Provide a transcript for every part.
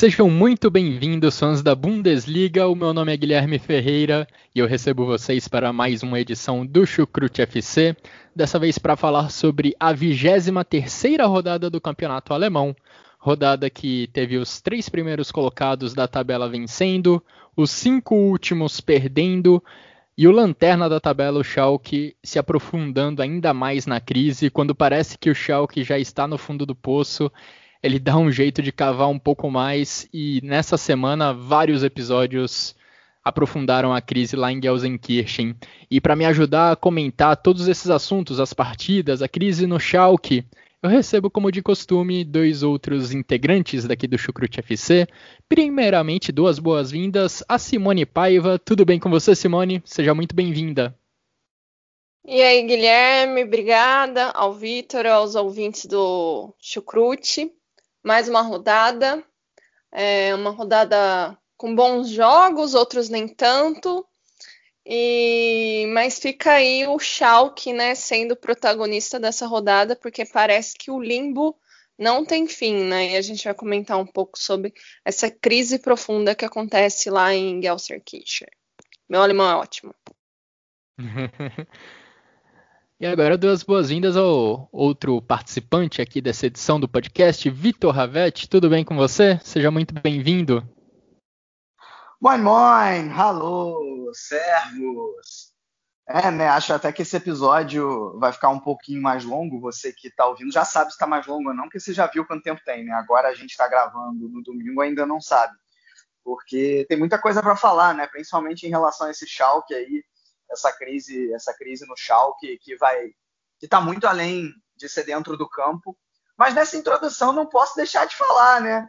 Sejam muito bem-vindos, fãs da Bundesliga. O meu nome é Guilherme Ferreira e eu recebo vocês para mais uma edição do Chucrute FC. Dessa vez para falar sobre a 23 rodada do Campeonato Alemão. Rodada que teve os três primeiros colocados da tabela vencendo, os cinco últimos perdendo e o lanterna da tabela, o Schalke, se aprofundando ainda mais na crise, quando parece que o Schalke já está no fundo do poço ele dá um jeito de cavar um pouco mais e nessa semana vários episódios aprofundaram a crise lá em Gelsenkirchen. E para me ajudar a comentar todos esses assuntos, as partidas, a crise no Schalke, eu recebo, como de costume, dois outros integrantes daqui do Chucrute FC. Primeiramente, duas boas-vindas a Simone Paiva. Tudo bem com você, Simone? Seja muito bem-vinda. E aí, Guilherme, obrigada ao Vitor, aos ouvintes do Chucrute mais uma rodada, é uma rodada com bons jogos, outros nem tanto. E mas fica aí o Schalke, né, sendo protagonista dessa rodada, porque parece que o limbo não tem fim, né? E a gente vai comentar um pouco sobre essa crise profunda que acontece lá em Gelsenkirchen. Meu alemão é ótimo. E agora duas boas-vindas ao outro participante aqui dessa edição do podcast, Vitor Ravetti. Tudo bem com você? Seja muito bem-vindo. Moin, moin, alô, servos. É, né, acho até que esse episódio vai ficar um pouquinho mais longo. Você que está ouvindo já sabe se está mais longo ou não, porque você já viu quanto tempo tem, né? Agora a gente está gravando no domingo, ainda não sabe. Porque tem muita coisa para falar, né? Principalmente em relação a esse Schalke aí, essa crise, essa crise no Schalke que vai que está muito além de ser dentro do campo. Mas nessa introdução não posso deixar de falar, né?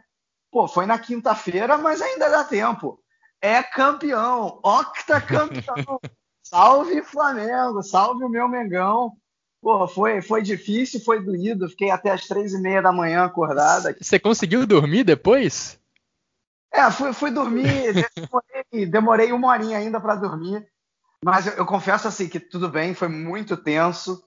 Pô, foi na quinta-feira, mas ainda dá tempo. É campeão, octacampeão. salve Flamengo, salve o meu Mengão. Pô, foi, foi difícil, foi doído. Fiquei até as três e meia da manhã acordada. Você conseguiu dormir depois? É, fui, fui dormir, demorei, demorei uma horinha ainda para dormir. Mas eu, eu, confesso assim que tudo bem, foi muito tenso,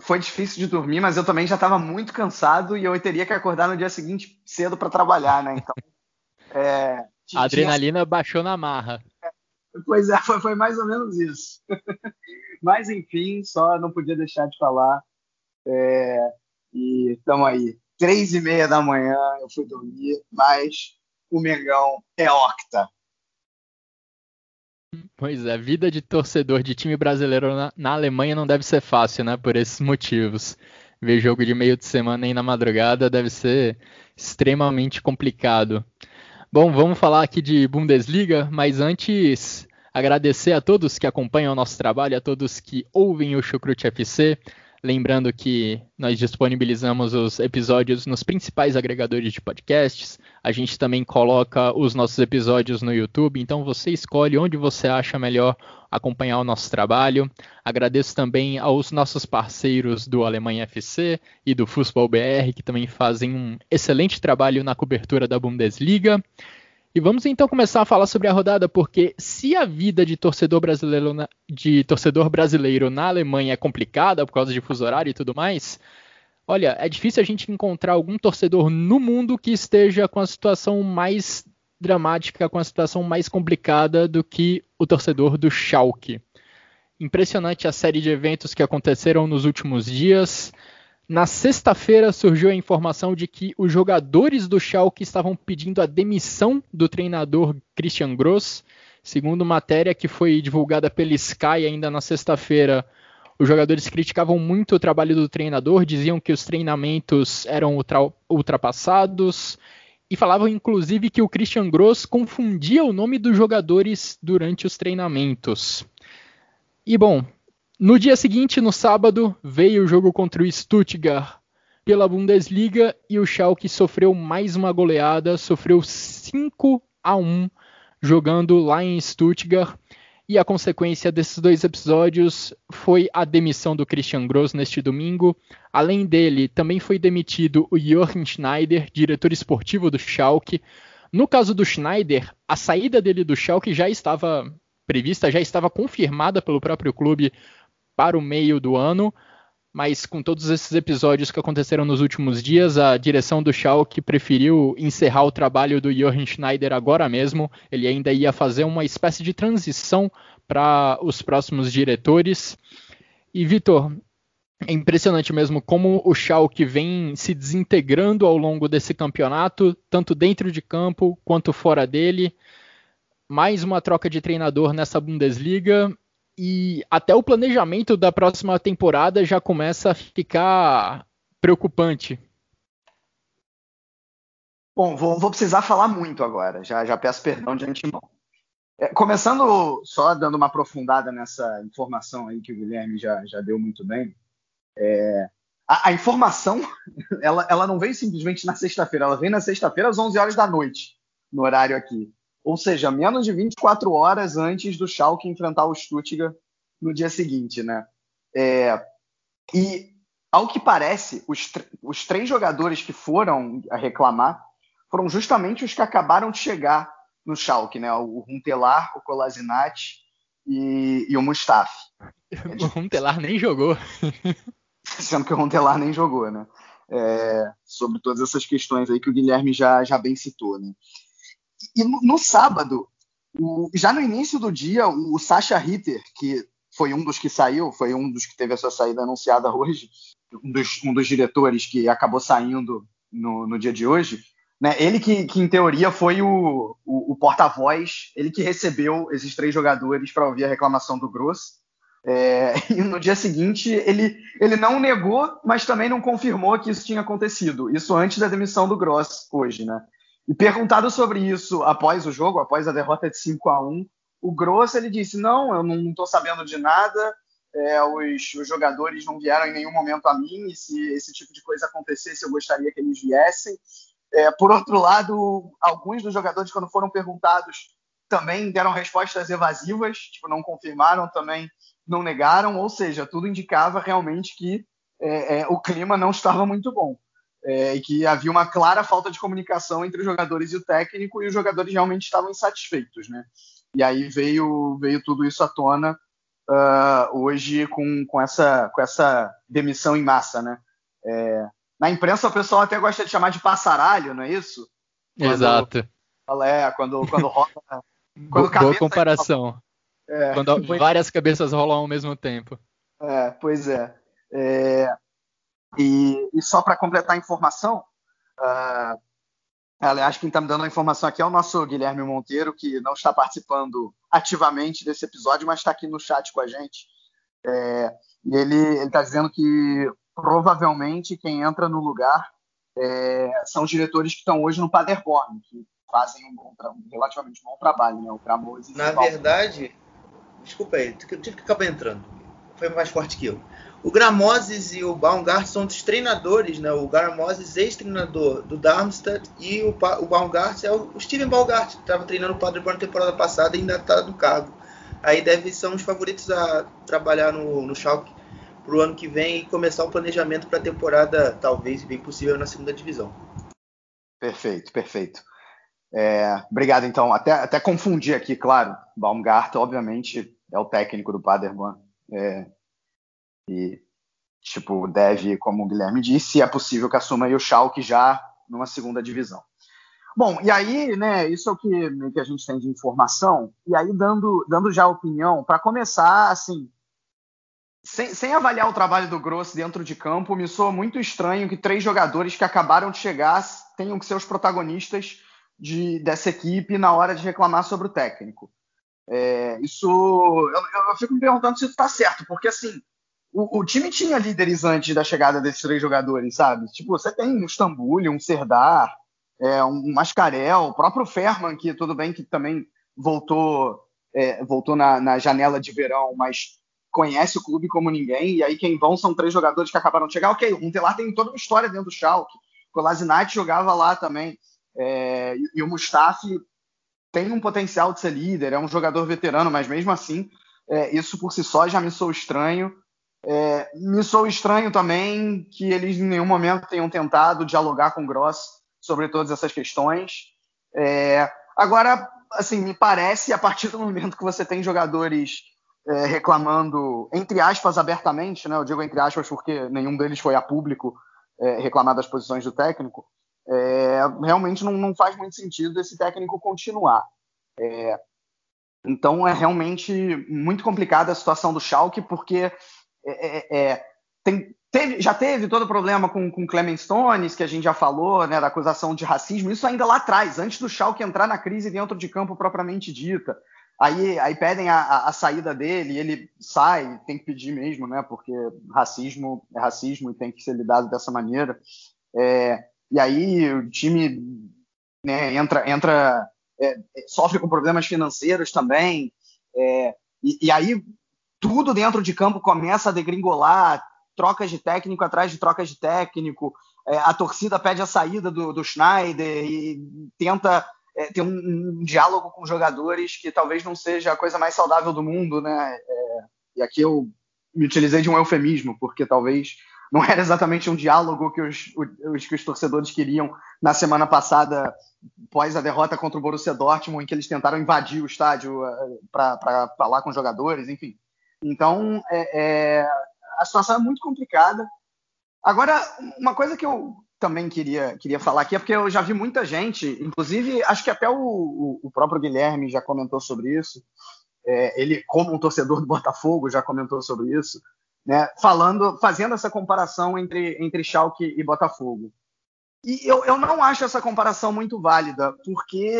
foi difícil de dormir, mas eu também já estava muito cansado e eu teria que acordar no dia seguinte cedo para trabalhar, né? Então, é, a adrenalina tinha... baixou na marra. É, pois é, foi, foi, mais ou menos isso. mas enfim, só não podia deixar de falar. É, e estamos aí, três e meia da manhã eu fui dormir, mas o Mengão é octa. Pois é, vida de torcedor de time brasileiro na, na, Alemanha não deve ser fácil, né? Por esses motivos. Ver jogo de meio de semana aí na madrugada deve ser extremamente complicado. Bom, vamos falar aqui de Bundesliga, mas antes agradecer a todos que acompanham o nosso trabalho, a todos que ouvem o Chucrute FC. Lembrando que nós disponibilizamos os episódios nos principais agregadores de podcasts. A gente também coloca os nossos episódios no YouTube, então você escolhe onde você acha melhor acompanhar o nosso trabalho. Agradeço também aos nossos parceiros do Alemanha FC e do Fußball BR, que também fazem um excelente trabalho na cobertura da Bundesliga. E vamos então começar a falar sobre a rodada, porque se a vida de torcedor brasileiro na, de torcedor brasileiro na Alemanha é complicada por causa de fuso horário e tudo mais, olha, é difícil a gente encontrar algum torcedor no mundo que esteja com a situação mais dramática, com a situação mais complicada do que o torcedor do Schalke. Impressionante a série de eventos que aconteceram nos últimos dias. Na sexta-feira surgiu a informação de que os jogadores do Schalke estavam pedindo a demissão do treinador Christian Gross. Segundo matéria que foi divulgada pela Sky ainda na sexta-feira, os jogadores criticavam muito o trabalho do treinador, diziam que os treinamentos eram ultra ultrapassados e falavam inclusive que o Christian Gross confundia o nome dos jogadores durante os treinamentos. E bom, no dia seguinte, no sábado, veio o jogo contra o Stuttgart pela Bundesliga e o Schalke sofreu mais uma goleada, sofreu 5 a 1 jogando lá em Stuttgart. E a consequência desses dois episódios foi a demissão do Christian Gross neste domingo. Além dele, também foi demitido o Jochen Schneider, diretor esportivo do Schalke. No caso do Schneider, a saída dele do Schalke já estava prevista, já estava confirmada pelo próprio clube para o meio do ano, mas com todos esses episódios que aconteceram nos últimos dias, a direção do Schalke preferiu encerrar o trabalho do Jochen Schneider agora mesmo. Ele ainda ia fazer uma espécie de transição para os próximos diretores. E Vitor, é impressionante mesmo como o Schalke vem se desintegrando ao longo desse campeonato, tanto dentro de campo quanto fora dele. Mais uma troca de treinador nessa Bundesliga e até o planejamento da próxima temporada já começa a ficar preocupante. Bom, vou, vou precisar falar muito agora, já, já peço perdão de antemão. É, começando só dando uma aprofundada nessa informação aí que o Guilherme já, já deu muito bem, é, a, a, informação ela, ela não veio simplesmente na sexta-feira, ela veio na sexta-feira às 11 horas da noite, no horário aqui ou seja, menos de 24 horas antes do Schalke enfrentar o Stuttgart no dia seguinte, né? É, e ao que parece, os, os três jogadores que foram a reclamar foram justamente os que acabaram de chegar no Schalke, né? O Runtelar, o Kolasinac e, e o Mustafi. O Runtelar nem jogou. Sendo que o Runtelar nem jogou, né? É, sobre todas essas questões aí que o Guilherme já, já bem citou, né? E no, no sábado, o, já no início do dia, o, o Sasha Ritter, que foi um dos que saiu, foi um dos que teve a sua saída anunciada hoje, um dos, um dos diretores que acabou saindo no, no dia de hoje, né? Ele que, que, em teoria foi o, o, o porta-voz, ele que recebeu esses três jogadores para ouvir a reclamação do Gross. É, e no dia seguinte ele, ele não negou, mas também não confirmou que isso tinha acontecido. Isso antes da demissão do Gross hoje, né? E perguntado sobre isso após o jogo, após a derrota de 5 a 1 o Grosso ele disse: Não, eu não estou sabendo de nada, é, os, os, jogadores não vieram em nenhum momento a mim, e se esse tipo de coisa acontecesse, eu gostaria que eles viessem. É, por outro lado, alguns dos jogadores, quando foram perguntados, também deram respostas evasivas, tipo, não confirmaram, também não negaram, ou seja, tudo indicava realmente que é, é o clima não estava muito bom é, e que havia uma clara falta de comunicação entre os jogadores e o técnico, e os jogadores realmente estavam insatisfeitos, né? E aí veio, veio tudo isso à tona uh, hoje com, com, essa, com essa demissão em massa, né? É, na imprensa o pessoal até gosta de chamar de passaralho, não é isso? Quando, Exato. É, quando, quando rola. Quando Boa comparação. É, quando várias cabeças rolam ao mesmo tempo. É, pois é. é e, e só para completar a informação, uh, aliás, quem está me dando a informação aqui é o nosso Guilherme Monteiro, que não está participando ativamente desse episódio, mas está aqui no chat com a gente. É, e ele está dizendo que provavelmente quem entra no lugar é, são os diretores que estão hoje no Paderborn, que fazem um, bom, um relativamente bom trabalho, né? O Gramoso Na verdade, desculpa aí, tive que acabar entrando. Foi mais forte que eu. O Gramozes e o Baumgart são dos treinadores, né? O Gramozes, ex-treinador do Darmstadt, e o, o Baumgart é o, o Steven Baumgart, que estava treinando o Paderborn na temporada passada e ainda está no cargo. Aí deve ser os favoritos a trabalhar no, no Schalke para o ano que vem e começar o planejamento para a temporada, talvez, bem possível, na segunda divisão. Perfeito, perfeito. É, obrigado, então. Até, até confundir aqui, claro. Baumgart, obviamente, é o técnico do Paderborn. É, e, tipo, deve, como o Guilherme disse, é possível que assuma aí o Schalke já numa segunda divisão. Bom, e aí, né, isso é o que, que a gente tem de informação, e aí dando, dando já opinião, para começar, assim, sem, sem, avaliar o trabalho do Gross dentro de campo, me soa muito estranho que três jogadores que acabaram de chegar tenham que ser os protagonistas de, dessa equipe na hora de reclamar sobre o técnico. É, isso, eu, eu, fico me perguntando se isso está certo, porque assim, o, o, time tinha líderes antes da chegada desses três jogadores, sabe? Tipo, você tem um Istambul, um Serdar, é, um Mascarel, o próprio Ferman, que tudo bem que também voltou, é, voltou na, na, janela de verão, mas conhece o clube como ninguém, e aí quem vão são três jogadores que acabaram de chegar. Ok, o Muntelar tem toda uma história dentro do Schalke, o Kolasinac jogava lá também, é, e, e, o Mustafi tem um potencial de ser líder, é um jogador veterano, mas mesmo assim, é, isso por si só já me sou estranho. É, me sou estranho também que eles em nenhum momento tenham tentado dialogar com o Gross sobre todas essas questões. É, agora, assim, me parece, a partir do momento que você tem jogadores é, reclamando, entre aspas, abertamente, né? Eu digo entre aspas porque nenhum deles foi a público é, reclamar das posições do técnico. É, realmente não, não, faz muito sentido esse técnico continuar. É, então é realmente muito complicada a situação do Schalke, porque é, é, é, tem, teve, já teve todo o problema com, com Clement Stones, que a gente já falou, né, da acusação de racismo, isso ainda lá atrás, antes do Schalke entrar na crise dentro de campo propriamente dita. Aí, aí pedem a, a, a saída dele, ele sai, tem que pedir mesmo, né, porque racismo é racismo e tem que ser lidado dessa maneira. É, e aí o time né, entra, entra é, sofre com problemas financeiros também. É, e, e, aí tudo dentro de campo começa a degringolar, trocas de técnico atrás de trocas de técnico, é, a torcida pede a saída do, do Schneider e tenta é, ter um, um, diálogo com jogadores que talvez não seja a coisa mais saudável do mundo, né? É, e aqui eu me utilizei de um eufemismo, porque talvez não era exatamente um diálogo que os, os, que os torcedores queriam na semana passada, após a derrota contra o Borussia Dortmund, em que eles tentaram invadir o estádio é, para falar com os jogadores, enfim. Então, é, é, a situação é muito complicada. Agora, uma coisa que eu também queria, queria falar aqui é porque eu já vi muita gente, inclusive, acho que até o, o próprio Guilherme já comentou sobre isso. É, ele, como um torcedor do Botafogo, já comentou sobre isso, né, falando, fazendo essa comparação entre, entre Schalke e Botafogo. E eu, eu não acho essa comparação muito válida, porque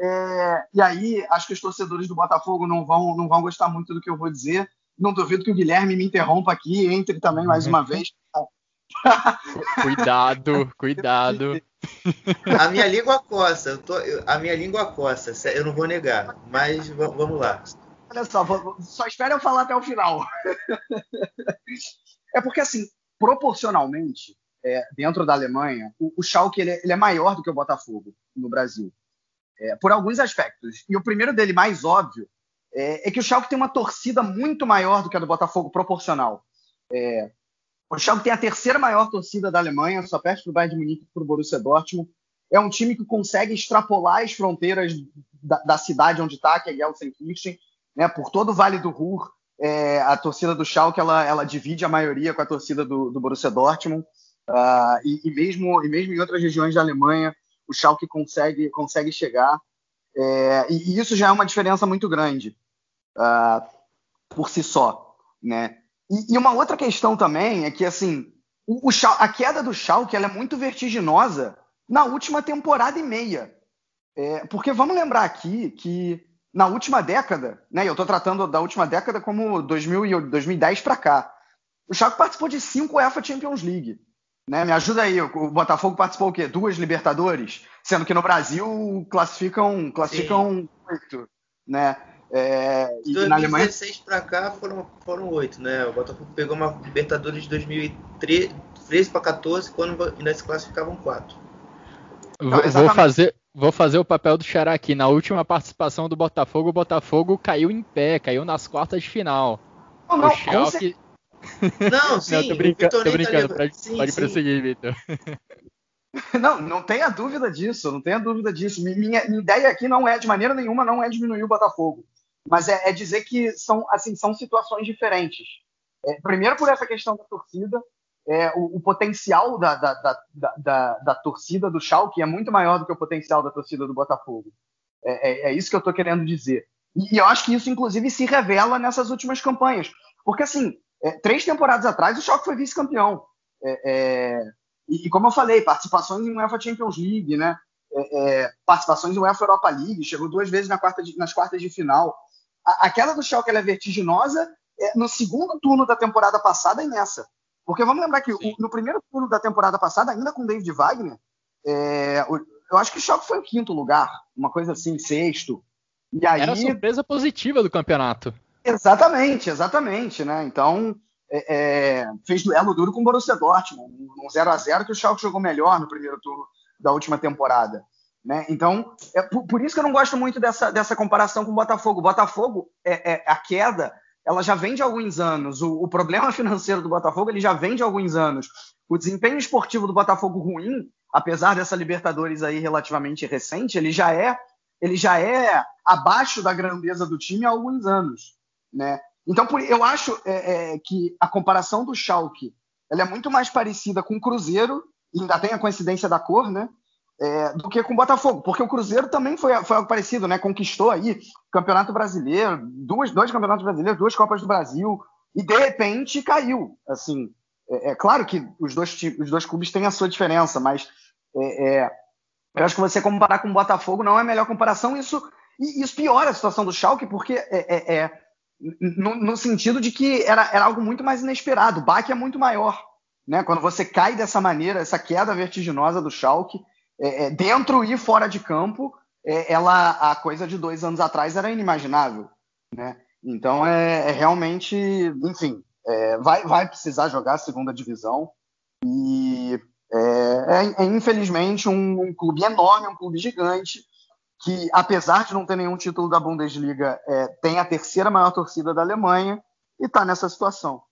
é, e aí, acho que os torcedores do Botafogo não vão, não vão gostar muito do que eu vou dizer. Não duvido que o Guilherme me interrompa aqui, entre também mais uma vez. cuidado, cuidado. A minha língua coça, tô, a minha língua coça, eu não vou negar, mas vamos lá. Olha só, só espera eu falar até o final. É porque, assim, proporcionalmente, é, dentro da Alemanha, o, o Schalke ele, é, ele é maior do que o Botafogo no Brasil é, por alguns aspectos. E o primeiro dele, mais óbvio, é, é, que o Schalke tem uma torcida muito maior do que a do Botafogo, proporcional. É, o Schalke tem a terceira maior torcida da Alemanha, só perto do Bayern de Munique e para o Borussia Dortmund. É um time que consegue extrapolar as fronteiras da, da cidade onde está, que é Gelsenkirchen, né, por todo o Vale do Ruhr. É, a torcida do Schalke ela, ela, divide a maioria com a torcida do, do Borussia Dortmund. Uh, e, e, mesmo, e mesmo em outras regiões da Alemanha, o Schalke consegue, consegue chegar. É, e, isso já é uma diferença muito grande uh, por si só, né? E, e, uma outra questão também é que assim o, o Schalke, a queda do Schalke é muito vertiginosa na última temporada e meia, é, porque vamos lembrar aqui que na última década, né? Eu estou tratando da última década como 2000 2010 para cá. O Schalke participou de cinco UEFA Champions League. Né? Me ajuda aí, o Botafogo participou o quê? Duas Libertadores? Sendo que no Brasil classificam classificam oito, né? É, de 2016 para cá foram, foram oito, né? O Botafogo pegou uma Libertadores de 2013 para 14, quando ainda se classificavam quatro. Então, vou fazer, vou fazer o papel do Xará aqui. Na última participação do Botafogo, o Botafogo caiu em pé, caiu nas quartas de final. Não, não, o Schalke, não, sim. Não, tô, brinca tô brincando. Tá pode, sim, pode sim. prosseguir, Vitor. Não, não tenha dúvida disso, não tenha dúvida disso. Minha, minha, ideia aqui não é, de maneira nenhuma, não é diminuir o Botafogo, mas é, é dizer que são, assim, são situações diferentes. É, primeiro por essa questão da torcida, é, o, o, potencial da, da, da, da, da torcida do Schalke é muito maior do que o potencial da torcida do Botafogo. É, é, é isso que eu estou querendo dizer. E, e, eu acho que isso, inclusive, se revela nessas últimas campanhas. Porque, assim, é, três temporadas atrás, o Schalke foi vice-campeão. É, é, e, e, como eu falei, participações em UEFA Champions League, né? É, é, participações em UEFA Europa League, chegou duas vezes na quarta de, nas quartas de final. A, aquela do Schalke é vertiginosa no segundo turno da temporada passada e nessa. Porque vamos lembrar que o, no primeiro turno da temporada passada, ainda com David Wagner, eu acho que o Schalke foi o quinto lugar, uma coisa assim, sexto. E aí... Era a surpresa positiva do campeonato. Exatamente, exatamente, né? Então, é, é, fez duelo duro com o Borussia Dortmund, um 0 a 0 que o Schalke jogou melhor no primeiro turno da última temporada. Né? Então, é por, por, isso que eu não gosto muito dessa, dessa comparação com o Botafogo. O Botafogo, é, é, a queda, ela já vem de alguns anos. O, o, problema financeiro do Botafogo ele já vem de alguns anos. O desempenho esportivo do Botafogo ruim, apesar dessa Libertadores aí relativamente recente, ele já é ele já é abaixo da grandeza do time há alguns anos, né? Então, por, eu acho é, é, que a comparação do Schalke ela é muito mais parecida com o Cruzeiro, ainda tem a coincidência da cor, né? É, do que com o Botafogo, porque o Cruzeiro também foi, foi algo parecido, né? Conquistou aí Campeonato Brasileiro, duas, dois Campeonatos Brasileiros, duas Copas do Brasil, e de repente caiu. Assim, é, é claro que os dois, os dois clubes têm a sua diferença, mas é, é eu acho que você comparar com o Botafogo não é a melhor comparação. Isso, isso piora a situação do Schalke, porque é, é, é no, no, sentido de que era, era algo muito mais inesperado. O baque é muito maior. Né? Quando você cai dessa maneira, essa queda vertiginosa do Schalke, é, é, dentro e fora de campo, é, ela a coisa de dois anos atrás era inimaginável. Né? Então é, é realmente, enfim, vai, vai precisar jogar a segunda divisão. E é, é, é infelizmente um, um, clube enorme, um clube gigante, que apesar de não ter nenhum título da Bundesliga, é, tem a terceira maior torcida da Alemanha e está nessa situação.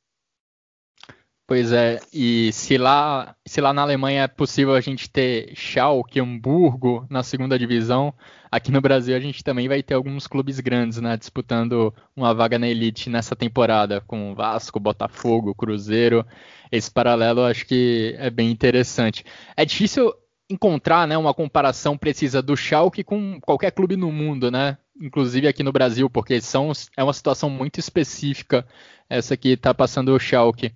Pois é, e se lá, se lá na Alemanha é possível a gente ter Schalke, Hamburgo na segunda divisão, aqui no Brasil a gente também vai ter alguns clubes grandes, né, disputando uma vaga na elite nessa temporada, com Vasco, Botafogo, Cruzeiro. Esse paralelo acho que é bem interessante. É difícil encontrar, né, uma comparação precisa do Schalke com qualquer clube no mundo, né? Inclusive aqui no Brasil, porque são, é uma situação muito específica essa que está passando o Schalke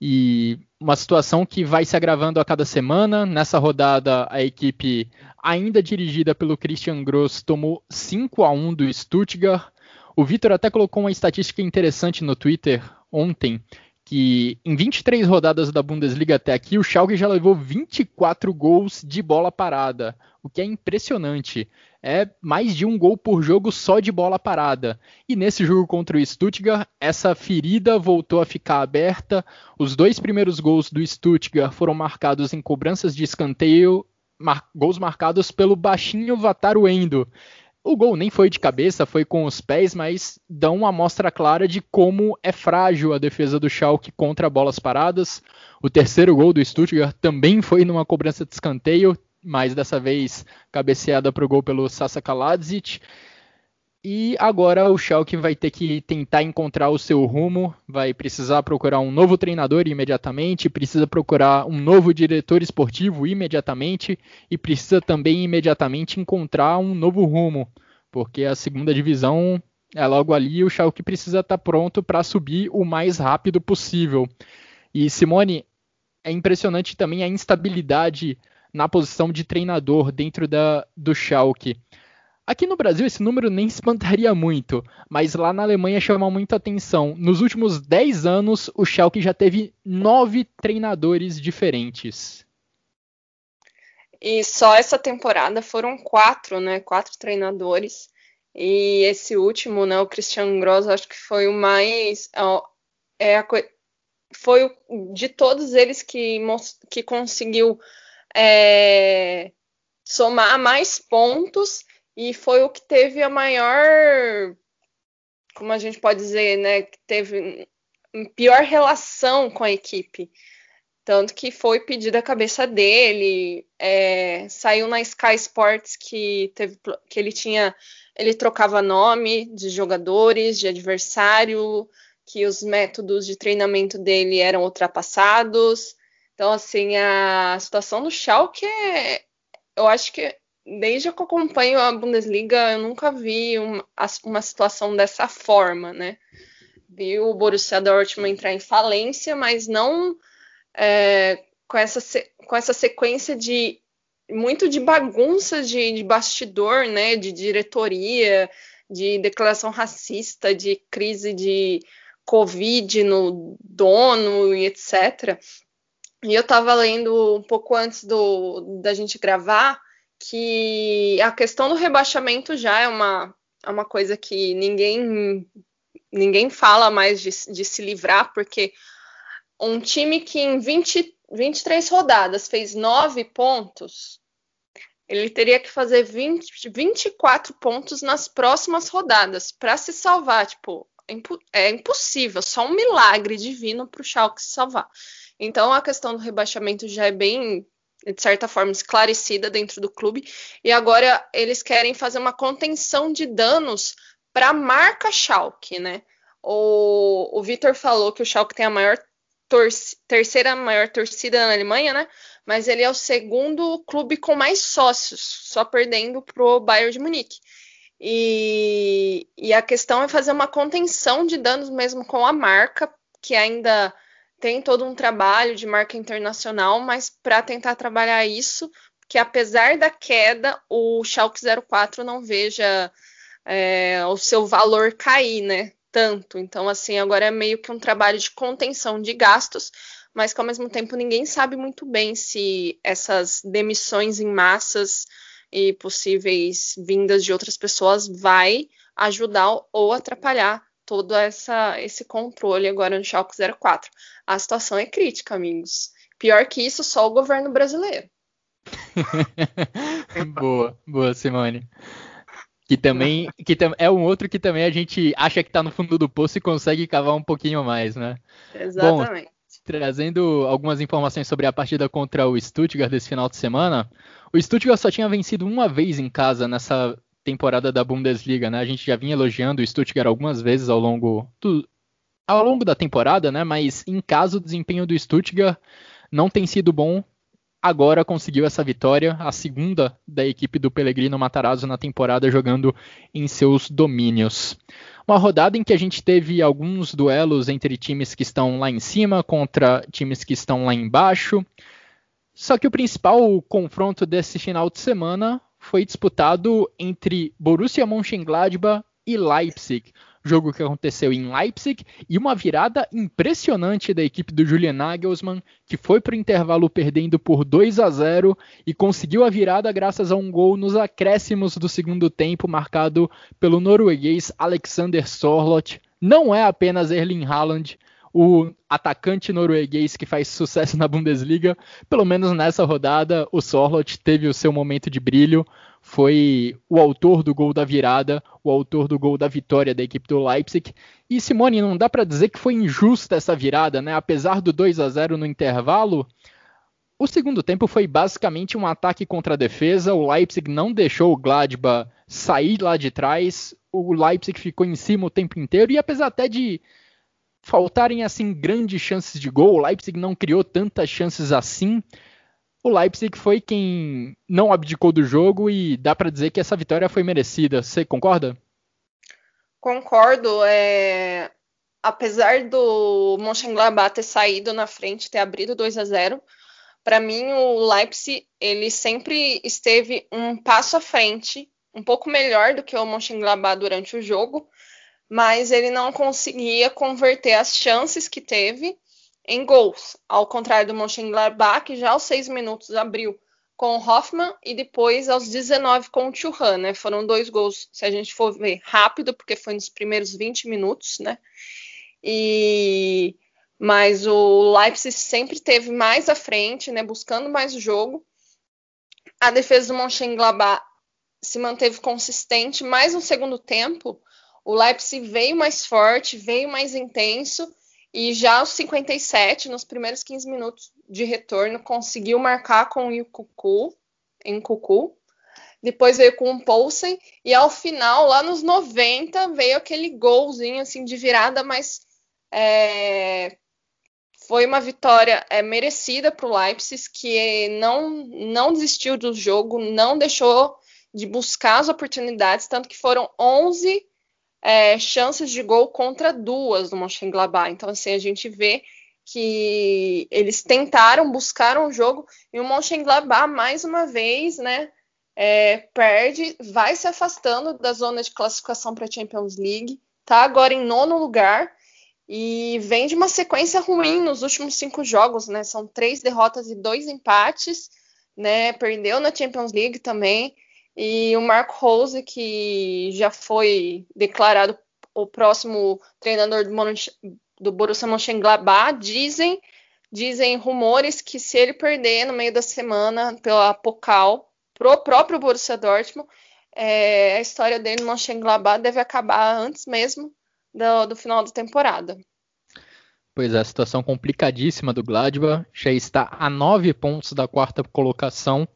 e uma situação que vai se agravando a cada semana. Nessa rodada, a equipe, ainda dirigida pelo Christian Gross, tomou 5 a 1 do Stuttgart. O Vitor até colocou uma estatística interessante no Twitter ontem, que em 23 rodadas da Bundesliga até aqui, o Schalke já levou 24 gols de bola parada, o que é impressionante é mais de um gol por jogo só de bola parada. E nesse jogo contra o Stuttgart, essa ferida voltou a ficar aberta. Os dois primeiros gols do Stuttgart foram marcados em cobranças de escanteio, mar gols marcados pelo baixinho Vataru Endo. O gol nem foi de cabeça, foi com os pés, mas dão uma amostra clara de como é frágil a defesa do Schalke contra bolas paradas. O terceiro gol do Stuttgart também foi numa cobrança de escanteio, mas dessa vez cabeceada para o gol pelo Sasa Kaladzic. E agora o Schalke vai ter que tentar encontrar o seu rumo, vai precisar procurar um novo treinador imediatamente, precisa procurar um novo diretor esportivo imediatamente e precisa também imediatamente encontrar um novo rumo, porque a segunda divisão é logo ali e o Schalke precisa estar tá pronto para subir o mais rápido possível. E Simone, é impressionante também a instabilidade na posição de treinador dentro da, do Schalke. Aqui no Brasil esse número nem espantaria muito, mas lá na Alemanha chama muita atenção. Nos últimos 10 anos, o Schalke já teve nove treinadores diferentes. E só essa temporada foram quatro, né? Quatro treinadores. E esse último, né, o Christian Gross, acho que foi o mais. É, a, foi de todos eles que, que conseguiu é, somar mais pontos e foi o que teve a maior, como a gente pode dizer, né, que teve pior relação com a equipe. Tanto que foi pedida a cabeça dele, é, saiu na Sky Sports que, teve, que ele tinha, ele trocava nome de jogadores, de adversário, que os métodos de treinamento dele eram ultrapassados, então, assim, a situação do Schalke é, eu acho que desde que eu acompanho a Bundesliga, eu nunca vi uma, uma situação dessa forma, né? Vi o Borussia Dortmund entrar em falência, mas não é, com, essa, com essa sequência de muito de bagunça de, de bastidor, né? De diretoria, de declaração racista, de crise de Covid no dono e etc. E eu estava lendo um pouco antes do, da gente gravar que a questão do rebaixamento já é uma, é uma coisa que ninguém ninguém fala mais de, de se livrar, porque um time que em 20, 23 rodadas fez 9 pontos, ele teria que fazer 20, 24 pontos nas próximas rodadas para se salvar. Tipo, é impossível, só um milagre divino para o Schalke se salvar. Então a questão do rebaixamento já é bem, de certa forma, esclarecida dentro do clube. E agora eles querem fazer uma contenção de danos para a marca Schalke, né? O, o Vitor falou que o Schalke tem a maior terceira maior torcida na Alemanha, né? Mas ele é o segundo clube com mais sócios, só perdendo pro Bayern de Munique. E, e a questão é fazer uma contenção de danos mesmo com a marca, que ainda tem todo um trabalho de marca internacional, mas para tentar trabalhar isso, que apesar da queda, o Schalke 04 não veja é, o seu valor cair, né? Tanto. Então, assim, agora é meio que um trabalho de contenção de gastos, mas que ao mesmo tempo ninguém sabe muito bem se essas demissões em massas e possíveis vindas de outras pessoas vai ajudar ou atrapalhar todo essa, esse controle agora no Schalke 04. A situação é crítica, amigos. Pior que isso, só o governo brasileiro. boa, boa, Simone. Que também que é um outro que também a gente acha que está no fundo do poço e consegue cavar um pouquinho mais, né? Exatamente. Bom, trazendo algumas informações sobre a partida contra o Stuttgart desse final de semana. O Stuttgart só tinha vencido uma vez em casa nessa temporada da Bundesliga, né? A gente já vinha elogiando o Stuttgart algumas vezes ao longo do, ao longo da temporada, né? Mas em caso o desempenho do Stuttgart não tem sido bom. Agora conseguiu essa vitória, a segunda da equipe do Pellegrino Matarazzo na temporada jogando em seus domínios. Uma rodada em que a gente teve alguns duelos entre times que estão lá em cima contra times que estão lá embaixo. Só que o principal confronto desse final de semana foi disputado entre Borussia Mönchengladbach e Leipzig. Jogo que aconteceu em Leipzig e uma virada impressionante da equipe do Julian Nagelsmann, que foi para o intervalo perdendo por 2 a 0 e conseguiu a virada graças a um gol nos acréscimos do segundo tempo, marcado pelo norueguês Alexander Sorloth. Não é apenas Erling Haaland, o atacante norueguês que faz sucesso na Bundesliga, pelo menos nessa rodada, o Sorlot teve o seu momento de brilho, foi o autor do gol da virada, o autor do gol da vitória da equipe do Leipzig. E Simone, não dá para dizer que foi injusta essa virada, né? Apesar do 2 a 0 no intervalo, o segundo tempo foi basicamente um ataque contra a defesa. O Leipzig não deixou o Gladbach sair lá de trás. O Leipzig ficou em cima o tempo inteiro e apesar até de faltarem assim grandes chances de gol, o Leipzig não criou tantas chances assim. O Leipzig foi quem não abdicou do jogo e dá para dizer que essa vitória foi merecida. Você concorda? Concordo. É... Apesar do Mönchengladbach ter saído na frente, ter abrido 2 a 0, para mim o Leipzig ele sempre esteve um passo à frente, um pouco melhor do que o Mönchengladbach durante o jogo mas ele não conseguia converter as chances que teve em gols, ao contrário do Mönchengladbach, que já aos seis minutos abriu com o Hoffmann e depois aos 19 com o Churran, né? Foram dois gols, se a gente for ver rápido, porque foi nos primeiros 20 minutos, né? E mas o Leipzig sempre teve mais à frente, né, buscando mais o jogo. A defesa do Mönchengladbach se manteve consistente, mais no segundo tempo, o Leipzig veio mais forte, veio mais intenso e já aos 57, nos primeiros 15 minutos de retorno, conseguiu marcar com o Cucu, em Cucu. Depois veio com o Poulsen e ao final, lá nos 90, veio aquele golzinho assim de virada, mas é, foi uma vitória é, merecida para o Leipzig, que não, não desistiu do jogo, não deixou de buscar as oportunidades, tanto que foram 11 é, chances de gol contra duas do Mönchengladbach. Então, assim, a gente vê que eles tentaram, buscaram o jogo, e o Mönchengladbach, mais uma vez, né, é, perde, vai se afastando da zona de classificação para a Champions League, tá agora em nono lugar, e vem de uma sequência ruim nos últimos cinco jogos, né, são três derrotas e dois empates, né, perdeu na Champions League também, e o Marco Rose, que já foi declarado o próximo treinador do, do Borussia Mönchengladbach, dizem, dizem rumores que se ele perder no meio da semana pela Pokal pro próprio Borussia Dortmund, é, a história dele no Mönchengladbach deve acabar antes mesmo do, do final da temporada. Pois é, a situação complicadíssima do Gladbach já está a nove pontos da quarta colocação,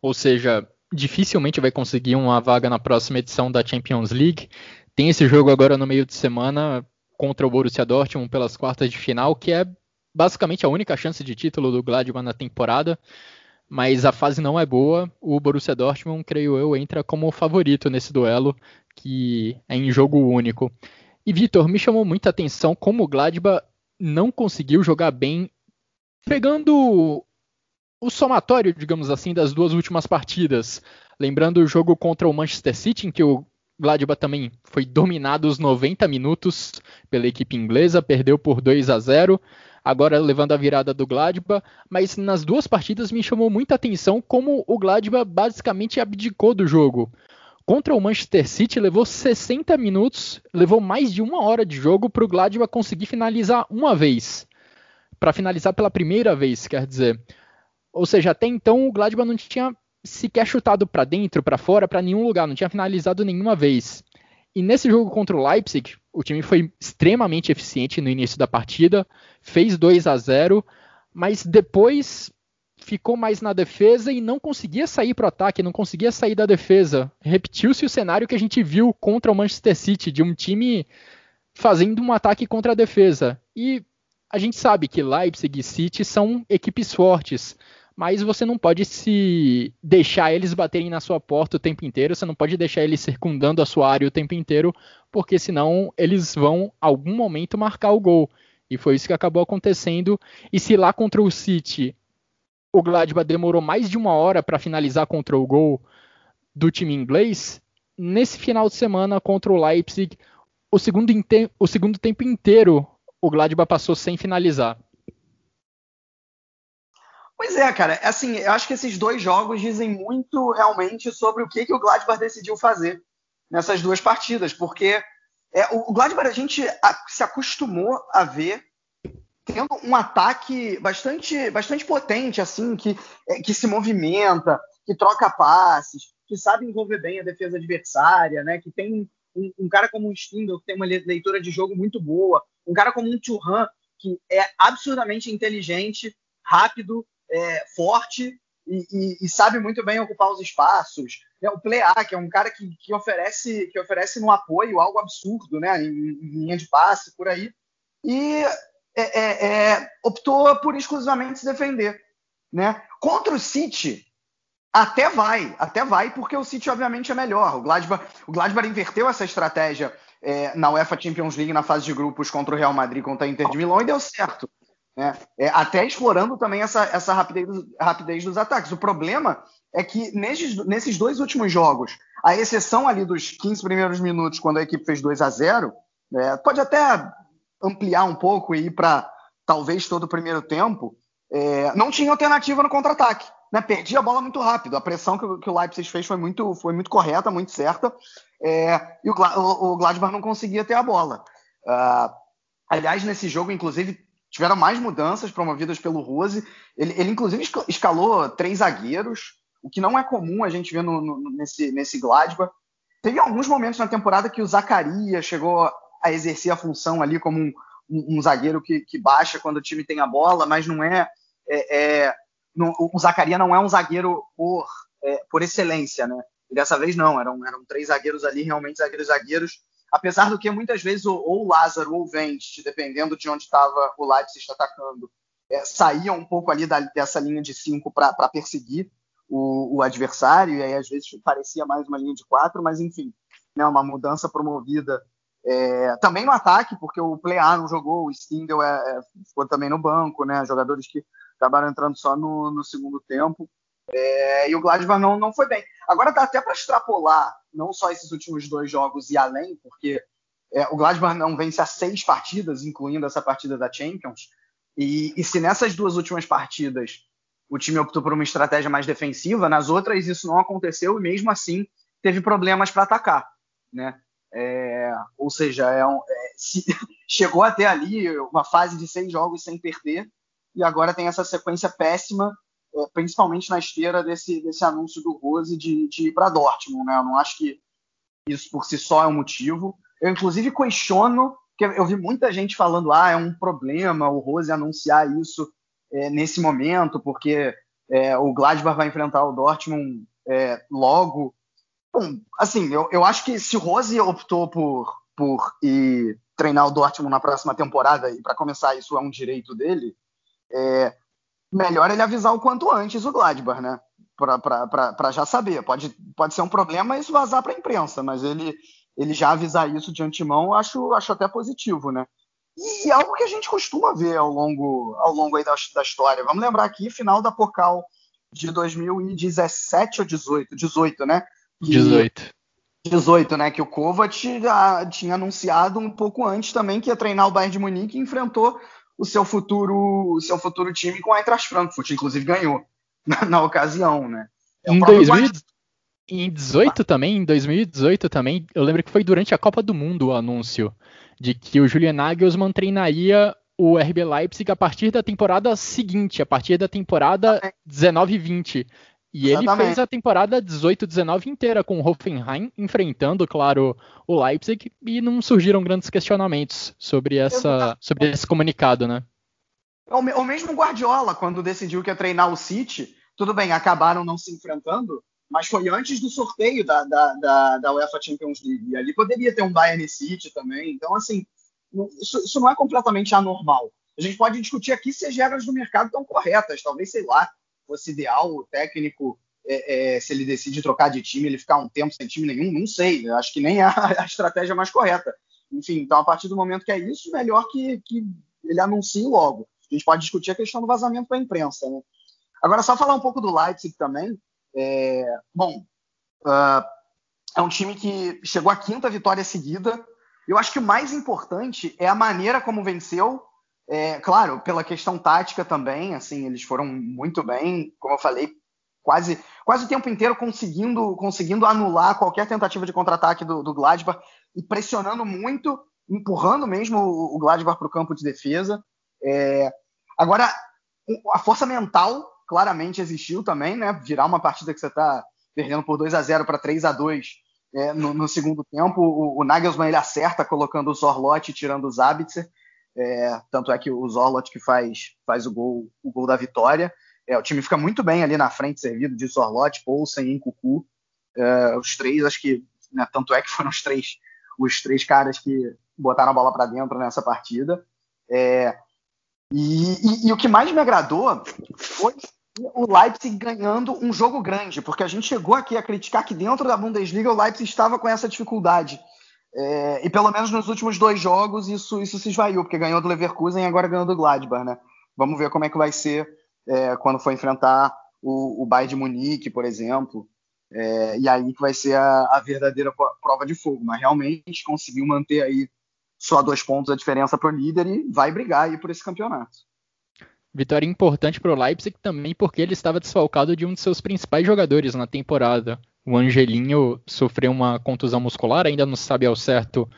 ou seja, dificilmente vai conseguir uma vaga na próxima edição da Champions League. Tem esse jogo agora no meio de semana contra o Borussia Dortmund pelas quartas de final, que é basicamente a única chance de título do Gladbach na temporada. Mas a fase não é boa. O Borussia Dortmund, creio eu, entra como favorito nesse duelo, que é em jogo único. E Vitor, me chamou muita atenção como o Gladbach não conseguiu jogar bem, pegando o somatório, digamos assim, das duas últimas partidas. Lembrando o jogo contra o Manchester City, em que o Gladbach também foi dominado os 90 minutos pela equipe inglesa, perdeu por 2 a 0, agora levando a virada do Gladbach, mas nas duas partidas me chamou muita atenção como o Gladbach basicamente abdicou do jogo. Contra o Manchester City levou 60 minutos, levou mais de uma hora de jogo para o Gladbach conseguir finalizar uma vez. Para finalizar pela primeira vez, quer dizer. Ou seja, até então o Gladbach não tinha sequer chutado para dentro, para fora, para nenhum lugar, não tinha finalizado nenhuma vez. E nesse jogo contra o Leipzig, o time foi extremamente eficiente no início da partida, fez 2 a 0, mas depois ficou mais na defesa e não conseguia sair para o ataque, não conseguia sair da defesa. Repetiu-se o cenário que a gente viu contra o Manchester City, de um time fazendo um ataque contra a defesa. E a gente sabe que Leipzig e City são equipes fortes, mas você não pode se deixar eles baterem na sua porta o tempo inteiro, você não pode deixar eles circundando a sua área o tempo inteiro, porque senão eles vão, algum momento, marcar o gol. E foi isso que acabou acontecendo. E se lá contra o City o Gladbach demorou mais de uma hora para finalizar contra o gol do time inglês, nesse final de semana contra o Leipzig, o segundo, o segundo tempo inteiro o Gladbach passou sem finalizar. Pois é, cara. Assim, eu acho que esses dois jogos dizem muito realmente sobre o que, que o Gladbach decidiu fazer nessas duas partidas, porque é, o Gladbach a gente se acostumou a ver tendo um ataque bastante, bastante potente, assim, que, é, que se movimenta, que troca passes, que sabe envolver bem a defesa adversária, né? Que tem um, um cara como o Stindl, que tem uma leitura de jogo muito boa, um cara como um Churran, que é absurdamente inteligente, rápido, é, forte e, e, e, sabe muito bem ocupar os espaços. É, o Plea, que é um cara que, que, oferece que oferece no apoio algo absurdo, né, em, em linha de passe, por aí. E é, é, é, optou por exclusivamente se defender. Né? Contra o City, até vai, até vai, porque o City obviamente é melhor. O Gladbach, o Gladbach inverteu essa estratégia é, na UEFA Champions League na fase de grupos contra o Real Madrid, contra a Inter de Milão e deu certo. Né? É, até explorando também essa, essa rapidez, rapidez, dos ataques. O problema é que nesses, nesses dois últimos jogos, a exceção ali dos 15 primeiros minutos, quando a equipe fez 2 a 0 é, pode até ampliar um pouco e ir para talvez todo o primeiro tempo, é, não tinha alternativa no contra-ataque. Né? Perdia a bola muito rápido. A pressão que, que, o Leipzig fez foi muito, foi muito correta, muito certa. É, e o, o, o, Gladbach não conseguia ter a bola. Uh, aliás, nesse jogo, inclusive, tiveram mais mudanças promovidas pelo Rose. Ele, ele, inclusive, escalou três zagueiros, o que não é comum a gente ver no, no, nesse, nesse Gladbach. Teve alguns momentos na temporada que o Zacarias chegou a exercer a função ali como um, um, um zagueiro que, que, baixa quando o time tem a bola, mas não é. é, é não, o Zacarias não é um zagueiro por, é, por excelência, né? E dessa vez não, eram, eram três zagueiros ali, realmente zagueiros zagueiros apesar do que muitas vezes ou, o Lázaro ou o Vente, dependendo de onde estava o Leipzig atacando, é, saíam um pouco ali da, dessa linha de cinco para perseguir o, o, adversário, e aí às vezes parecia mais uma linha de quatro, mas enfim, né, uma mudança promovida é, também no ataque, porque o Plea não jogou, o Stindl é, é, ficou também no banco, né, jogadores que acabaram entrando só no, no segundo tempo. É, e o Gladbach não, não foi bem. Agora dá até para extrapolar não só esses últimos dois jogos e além, porque é, o Gladbach não vence a seis partidas, incluindo essa partida da Champions. E, e, se nessas duas últimas partidas o time optou por uma estratégia mais defensiva, nas outras isso não aconteceu e mesmo assim teve problemas para atacar. Né? É, ou seja, é um, é, se, chegou até ali uma fase de seis jogos sem perder e agora tem essa sequência péssima, principalmente na esteira desse, desse anúncio do Rose de, de ir para Dortmund. Né? Eu não acho que isso por si só é um motivo. Eu, inclusive, questiono, que eu vi muita gente falando: ah, é um problema o Rose anunciar isso é, nesse momento, porque é, o Gladbach vai enfrentar o Dortmund é, logo. Bom, assim, eu, eu acho que se o Rose optou por, por ir treinar o Dortmund na próxima temporada, e para começar, isso é um direito dele, é, melhor ele avisar o quanto antes o Gladbach, né? Para já saber. Pode, pode ser um problema isso vazar para a imprensa, mas ele, ele já avisar isso de antemão, acho, acho até positivo, né? E, e algo que a gente costuma ver ao longo, ao longo aí da, da história. Vamos lembrar aqui, final da Pocal de 2017 ou 18? 18, né? Que, 18. 18, né? Que o Kovac já tinha anunciado um pouco antes também que ia treinar o Bayern de Munique e enfrentou o seu futuro, o seu futuro time com a Eintracht Frankfurt, inclusive ganhou na, na ocasião, né? É em 2018 também, em 2018 também, eu lembro que foi durante a Copa do Mundo o anúncio de que o Julian Nagelsmann treinaria o RB Leipzig a partir da temporada seguinte, a partir da temporada 19-20. E Exatamente. ele fez a temporada 18-19 inteira com o Hoffenheim, enfrentando, claro, o Leipzig, e não surgiram grandes questionamentos sobre, essa, sobre esse comunicado, né? O mesmo Guardiola, quando decidiu que ia treinar o City, tudo bem, acabaram não se enfrentando, mas foi antes do sorteio da, da, da, da UEFA Champions League. E ali poderia ter um Bayern City também. Então, assim, isso, isso não é completamente anormal. A gente pode discutir aqui se as regras do mercado estão corretas. Talvez, sei lá, fosse ideal o técnico, é, é, se ele decide trocar de time, ele ficar um tempo sem time nenhum, não sei. Eu acho que nem é a, a, estratégia mais correta. Enfim, então a partir do momento que é isso, melhor que, que ele anuncie logo. A gente pode discutir a questão do vazamento para a imprensa. Né? Agora, só falar um pouco do Leipzig também. É, bom, uh, é um time que chegou à quinta vitória seguida. Eu acho que o mais importante é a maneira como venceu é, claro, pela questão tática também, assim, eles foram muito bem, como eu falei, quase, quase o tempo inteiro conseguindo, conseguindo anular qualquer tentativa de contra-ataque do, do Gladbach e pressionando muito, empurrando mesmo o, o Gladbach para o campo de defesa. É, agora, a força mental claramente existiu também, né? Virar uma partida que você está perdendo por 2 a 0 para 3 a 2 é, no, no, segundo tempo, o, o, Nagelsmann ele acerta colocando o Zorlot e tirando o Zabitzer. É, tanto é que o Zorlot que faz, faz o, gol, o gol da vitória. É, o time fica muito bem ali na frente, servido de Zorlot, Poulsen e Cucu. É, os três, acho que, né, tanto é que foram os três, os três caras que botaram a bola para dentro nessa partida. É, e, e, e, o que mais me agradou foi o Leipzig ganhando um jogo grande, porque a gente chegou aqui a criticar que dentro da Bundesliga o Leipzig estava com essa dificuldade. É, e pelo menos nos últimos dois jogos isso, isso se esvaiu, porque ganhou do Leverkusen e agora ganhou do Gladbach, né? Vamos ver como é que vai ser é, quando for enfrentar o, o Bayern de Munique, por exemplo. É, e aí que vai ser a, a, verdadeira prova de fogo. Mas realmente conseguiu manter aí só dois pontos a diferença para o líder e vai brigar aí por esse campeonato. Vitória importante para o Leipzig também porque ele estava desfalcado de um de seus principais jogadores na temporada, o Angelinho sofreu uma contusão muscular, ainda não sabe ao certo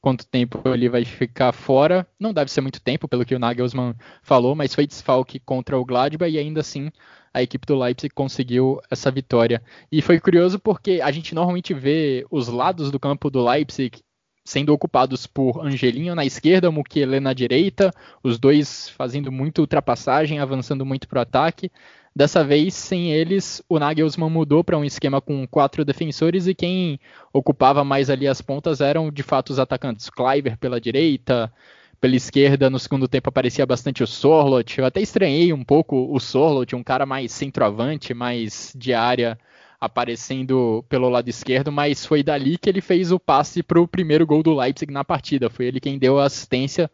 quanto tempo ele vai ficar fora. Não deve ser muito tempo, pelo que o Nagelsmann falou, mas foi desfalque contra o Gladbach e ainda assim a equipe do Leipzig conseguiu essa vitória. E foi curioso porque a gente normalmente vê os lados do campo do Leipzig sendo ocupados por Angelinho na esquerda, Mukiele na direita, os dois fazendo muita ultrapassagem, avançando muito para o ataque. Dessa vez, sem eles, o Nagelsmann mudou para um esquema com quatro defensores e quem ocupava mais ali as pontas eram de fato os atacantes. Kleiber pela direita, pela esquerda no segundo tempo aparecia bastante o Sorlot. Eu até estranhei um pouco o Sorlot, um cara mais centroavante, mais de área, aparecendo pelo lado esquerdo, mas foi dali que ele fez o passe para o primeiro gol do Leipzig na partida. Foi ele quem deu a assistência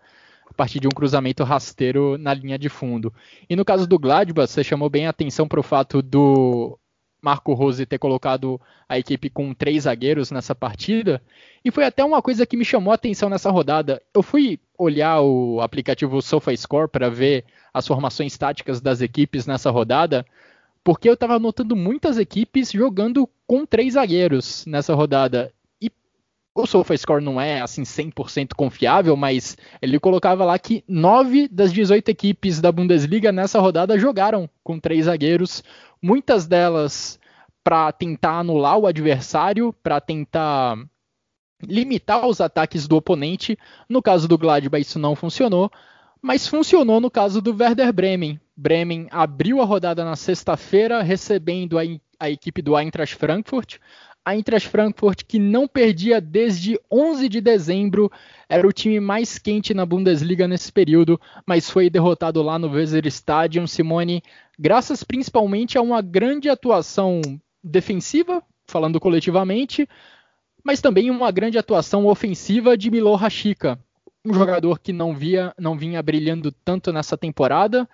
a partir de um cruzamento rasteiro na linha de fundo. E no caso do Gladbach, você chamou bem a atenção para o fato do Marco Rose ter colocado a equipe com três zagueiros nessa partida. E foi até uma coisa que me chamou a atenção nessa rodada. Eu fui olhar o aplicativo SofaScore para ver as formações táticas das equipes nessa rodada, porque eu estava notando muitas equipes jogando com três zagueiros nessa rodada o SofaScore não é assim 100% confiável, mas ele colocava lá que nove das 18 equipes da Bundesliga nessa rodada jogaram com três zagueiros, muitas delas para tentar anular o adversário, para tentar limitar os ataques do oponente. No caso do Gladbach isso não funcionou, mas funcionou no caso do Werder Bremen. Bremen abriu a rodada na sexta-feira recebendo a, a equipe do Eintracht Frankfurt a Eintracht Frankfurt, que não perdia desde 11 de dezembro, era o time mais quente na Bundesliga nesse período, mas foi derrotado lá no Weser Stadium. Simone, graças principalmente a uma grande atuação defensiva, falando coletivamente, mas também uma grande atuação ofensiva de Milo Rashica, um jogador que não via, não vinha brilhando tanto nessa temporada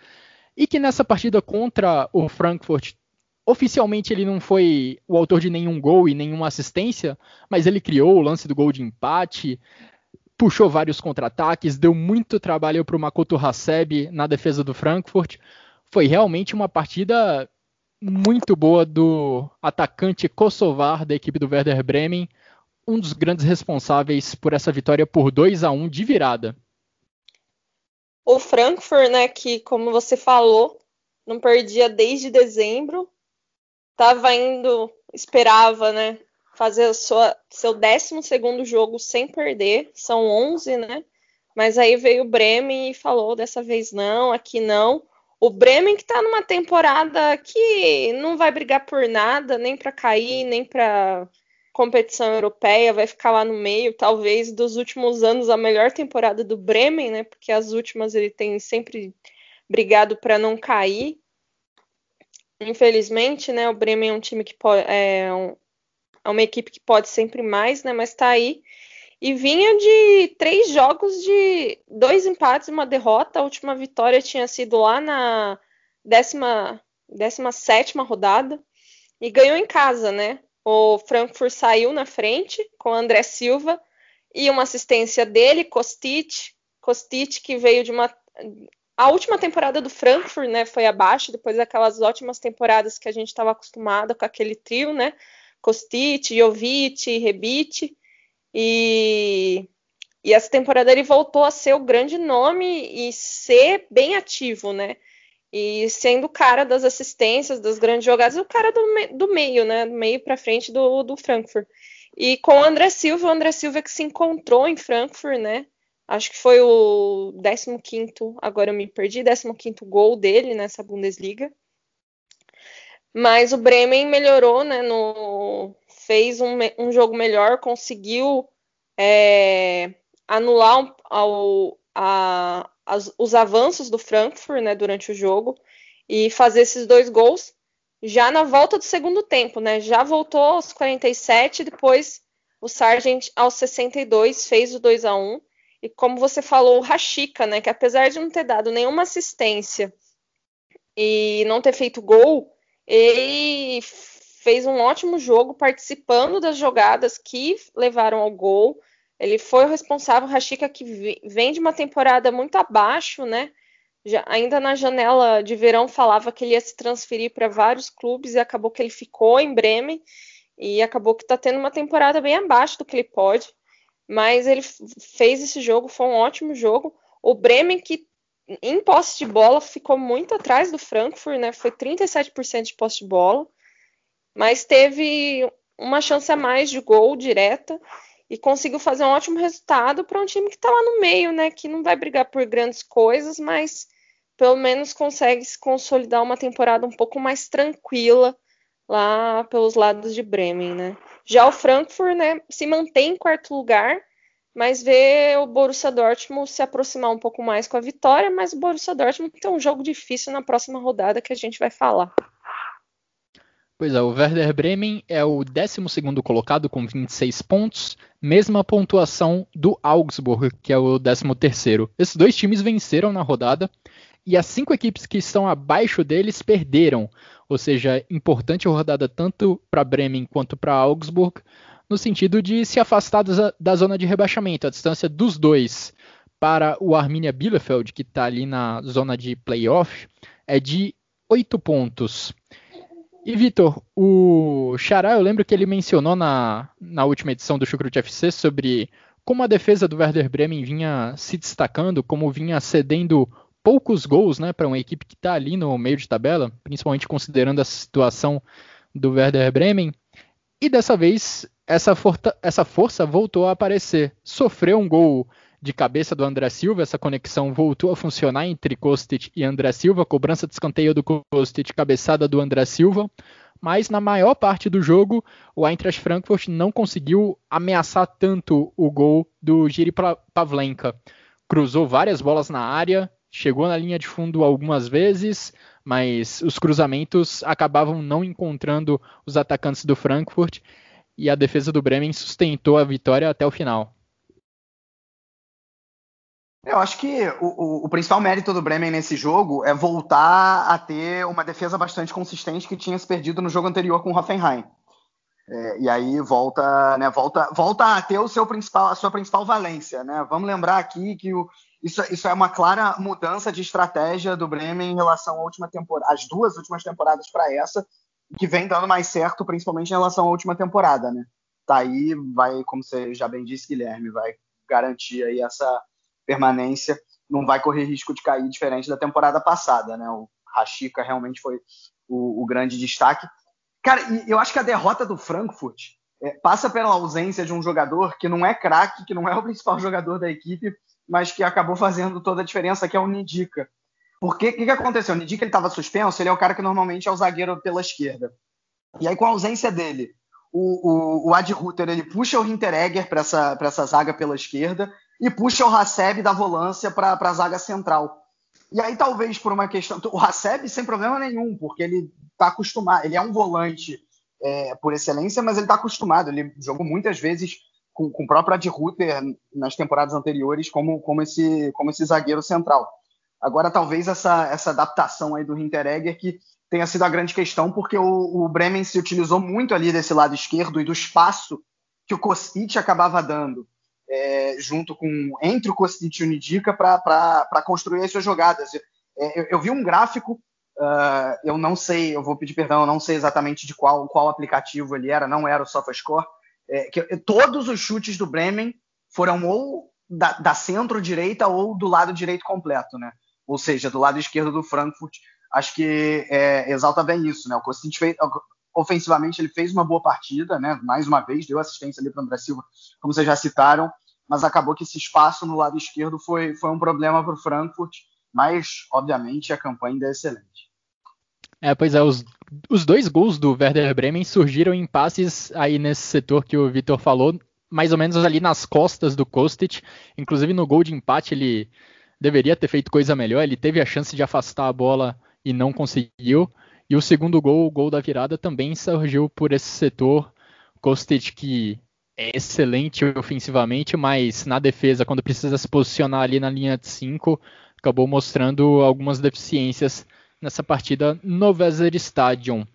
e que nessa partida contra o Frankfurt Oficialmente ele não foi o autor de nenhum gol e nenhuma assistência, mas ele criou o lance do gol de empate, puxou vários contra-ataques, deu muito trabalho para o Makoto Hasebe na defesa do Frankfurt. Foi realmente uma partida muito boa do atacante kosovar da equipe do Werder Bremen, um dos grandes responsáveis por essa vitória por 2 a 1 de virada. O Frankfurt, né, que como você falou, não perdia desde dezembro, estava indo, esperava, né, fazer sua, seu 12 jogo sem perder, são 11, né? Mas aí veio o Bremen e falou: dessa vez não, aqui não. O Bremen que está numa temporada que não vai brigar por nada, nem para cair, nem para competição europeia, vai ficar lá no meio, talvez dos últimos anos a melhor temporada do Bremen, né? Porque as últimas ele tem sempre brigado para não cair. Infelizmente, né, o Bremen é um time que pode, é, um, é uma equipe que pode sempre mais, né, mas está aí. E vinha de três jogos de dois empates e uma derrota. A última vitória tinha sido lá na décima, décima sétima rodada e ganhou em casa, né? O Frankfurt saiu na frente com André Silva e uma assistência dele, Kostic, Kostic que veio de uma a última temporada do Frankfurt, né, foi abaixo, depois daquelas ótimas temporadas que a gente estava acostumado com aquele trio, né, Kostic, Jovic, Rebic, e, e essa temporada ele voltou a ser o grande nome e ser bem ativo, né, e sendo o cara das assistências, das grandes jogadas, o cara do, me do meio, né, do meio para frente do, do Frankfurt. E com o André Silva, o André Silva que se encontrou em Frankfurt, né, Acho que foi o 15 agora eu me perdi, 15 gol dele nessa Bundesliga. Mas o Bremen melhorou, né? No, fez um, um jogo melhor, conseguiu é, anular ao, a, as, os avanços do Frankfurt né, durante o jogo e fazer esses dois gols já na volta do segundo tempo, né? Já voltou aos 47, depois o Sargent aos 62 fez o 2 a 1 e como você falou, o Rashica, né, que apesar de não ter dado nenhuma assistência e não ter feito gol, ele fez um ótimo jogo participando das jogadas que levaram ao gol. Ele foi o responsável, o Rashica, que vem de uma temporada muito abaixo, né? Já, ainda na janela de verão falava que ele ia se transferir para vários clubes e acabou que ele ficou em Bremen e acabou que está tendo uma temporada bem abaixo do que ele pode mas ele fez esse jogo, foi um ótimo jogo. O Bremen, que em posse de bola ficou muito atrás do Frankfurt, né? Foi 37% de posse de bola, mas teve uma chance a mais de gol direta e conseguiu fazer um ótimo resultado para um time que está lá no meio, né? Que não vai brigar por grandes coisas, mas pelo menos consegue se consolidar uma temporada um pouco mais tranquila lá pelos lados de Bremen, né? Já o Frankfurt, né, se mantém em quarto lugar, mas vê o Borussia Dortmund se aproximar um pouco mais com a vitória, mas o Borussia Dortmund tem um jogo difícil na próxima rodada que a gente vai falar. Pois é, o Werder Bremen é o 12 colocado com 26 pontos, mesma pontuação do Augsburg, que é o 13º. Esses dois times venceram na rodada e as cinco equipes que estão abaixo deles perderam ou seja, importante a rodada tanto para Bremen quanto para Augsburg, no sentido de se afastar da, zona de rebaixamento. A distância dos dois para o Arminia Bielefeld, que está ali na zona de playoff, é de 8 pontos. E Vitor, o Xará, eu lembro que ele mencionou na, na última edição do Chucrute FC sobre como a defesa do Werder Bremen vinha se destacando, como vinha cedendo poucos gols né, para uma equipe que está ali no meio de tabela, principalmente considerando a situação do Werder Bremen. E dessa vez essa, essa força voltou a aparecer. Sofreu um gol de cabeça do André Silva, essa conexão voltou a funcionar entre Kostic e André Silva, cobrança de escanteio do Kostic, cabeçada do André Silva, mas na maior parte do jogo o Eintracht Frankfurt não conseguiu ameaçar tanto o gol do Giri Pavlenka. Cruzou várias bolas na área, chegou na linha de fundo algumas vezes, mas os cruzamentos acabavam não encontrando os atacantes do Frankfurt e a defesa do Bremen sustentou a vitória até o final. Eu acho que o, o, o, principal mérito do Bremen nesse jogo é voltar a ter uma defesa bastante consistente que tinha se perdido no jogo anterior com o Hoffenheim. É, e aí volta, né, volta, volta a ter o seu principal, a sua principal valência. Né? Vamos lembrar aqui que o, isso, isso, é uma clara mudança de estratégia do Bremen em relação à última temporada, as duas últimas temporadas para essa, que vem dando mais certo, principalmente em relação à última temporada. Né? Tá aí, vai, como você já bem disse, Guilherme, vai garantir aí essa permanência, não vai correr risco de cair diferente da temporada passada, né? O Rashica realmente foi o, o grande destaque. Cara, eu acho que a derrota do Frankfurt é, passa pela ausência de um jogador que não é craque, que não é o principal jogador da equipe, mas que acabou fazendo toda a diferença, que é o Nidica. Porque o que, que, aconteceu? O Nidica estava suspenso, ele é o cara que normalmente é o zagueiro pela esquerda. E aí, com a ausência dele, o, o, o Ad Ruther, ele puxa o Hinteregger para essa, essa zaga pela esquerda e puxa o Haseb da volância para a zaga central. E aí, talvez por uma questão. O Haseb sem problema nenhum, porque ele está acostumado, ele é um volante é, por excelência, mas ele está acostumado. Ele jogou muitas vezes com, com o próprio Ad Ruther nas temporadas anteriores como, como, esse, como esse zagueiro central. Agora, talvez essa, essa adaptação aí do Hinteregger que tenha sido a grande questão, porque o, o Bremen se utilizou muito ali desse lado esquerdo e do espaço que o Kostic acabava dando é, junto com entre o Kostic e o Nidica para construir as suas jogadas. É, eu, eu, vi um gráfico, uh, eu não sei, eu vou pedir perdão, eu não sei exatamente de qual, qual aplicativo ele era, não era o SofaScore, é, que todos os chutes do Bremen foram ou da, da centro-direita ou do lado direito completo, né? Ou seja, do lado esquerdo do Frankfurt. Acho que é, exalta bem isso, né? O Kostic fez, ofensivamente ele fez uma boa partida, né? Mais uma vez deu assistência ali para o André Silva, como vocês já citaram, mas acabou que esse espaço no lado esquerdo foi, foi um problema para o Frankfurt, mas obviamente a campanha ainda é excelente. É, pois é, os, os dois gols do Werder Bremen surgiram em passes aí nesse setor que o Vitor falou, mais ou menos ali nas costas do Kostic, inclusive no gol de empate ele deveria ter feito coisa melhor, ele teve a chance de afastar a bola e não conseguiu. E o segundo gol, o gol da virada, também surgiu por esse setor. Kostic que é excelente ofensivamente, mas na defesa, quando precisa se posicionar ali na linha de 5, acabou mostrando algumas deficiências nessa partida no Weser Stadium.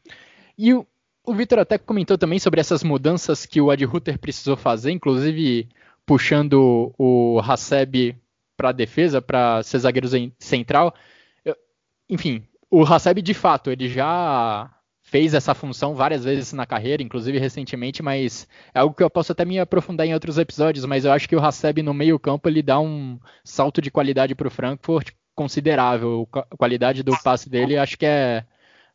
E o, o Vitor até comentou também sobre essas mudanças que o Ad Ruther precisou fazer, inclusive puxando o Haseb para a defesa, para ser zagueiro central. Eu, enfim, o Haseb, de fato, ele já fez essa função várias vezes na carreira, inclusive recentemente, mas é algo que eu posso até me aprofundar em outros episódios, mas eu acho que o Haseb no meio campo ele dá um salto de qualidade para o Frankfurt considerável. A qualidade do passe dele acho que é,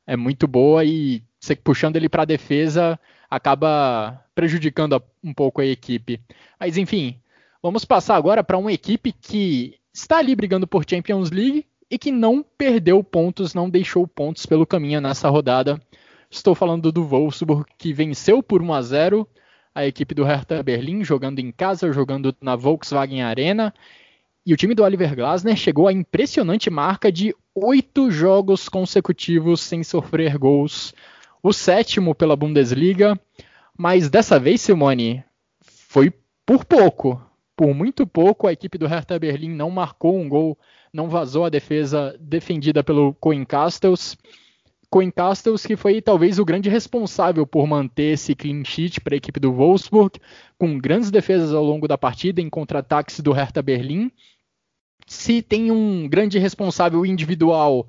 é muito boa e você puxando ele para a defesa acaba prejudicando um pouco a equipe. Mas enfim, vamos passar agora para uma equipe que está ali brigando por Champions League e que não perdeu pontos, não deixou pontos pelo caminho nessa rodada. Estou falando do Wolfsburg, que venceu por 1 a 0 a equipe do Hertha Berlim, jogando em casa, jogando na Volkswagen Arena. E o time do Oliver Glasner chegou à impressionante marca de oito jogos consecutivos sem sofrer gols. O sétimo pela Bundesliga. Mas dessa vez, Simone, foi por pouco. Por muito pouco, a equipe do Hertha Berlim não marcou um gol não vazou a defesa defendida pelo Coen Castles. Coen Castles que foi talvez o grande responsável por manter esse clean sheet para a equipe do Wolfsburg, com grandes defesas ao longo da partida em contra-ataques do Hertha Berlim. Se tem um grande responsável individual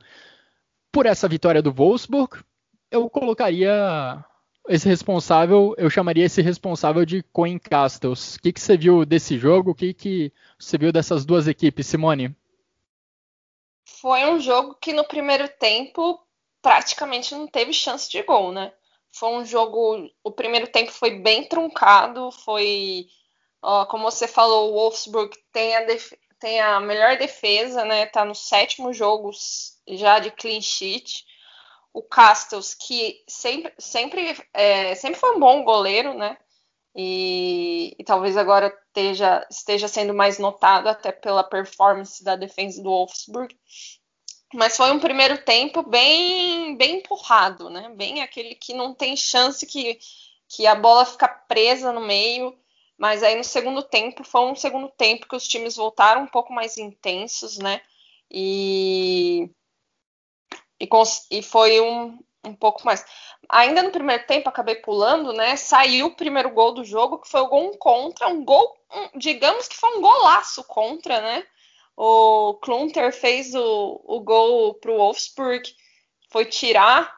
por essa vitória do Wolfsburg, eu colocaria esse responsável, eu chamaria esse responsável de Coen Castles. O que, que você viu desse jogo? O que, que você viu dessas duas equipes, Simone? Foi um jogo que no primeiro tempo praticamente não teve chance de gol, né? Foi um jogo. O primeiro tempo foi bem truncado, foi. Ó, como você falou, o Wolfsburg tem a, tem a melhor defesa, né? Tá no sétimo jogo já de clean sheet. O Castells, que sempre, sempre, é, sempre foi um bom goleiro, né? E, e, talvez agora esteja, esteja sendo mais notado até pela performance da defesa do Wolfsburg. Mas foi um primeiro tempo bem, bem empurrado, né? Bem aquele que não tem chance que, que a bola fica presa no meio. Mas aí no segundo tempo foi um segundo tempo que os times voltaram um pouco mais intensos, né? E, e, e foi um, um pouco mais. Ainda no primeiro tempo, acabei pulando, né? Saiu o primeiro gol do jogo, que foi o gol contra, um gol, um, digamos que foi um golaço contra, né? O Klunter fez o, o gol para o Wolfsburg, foi tirar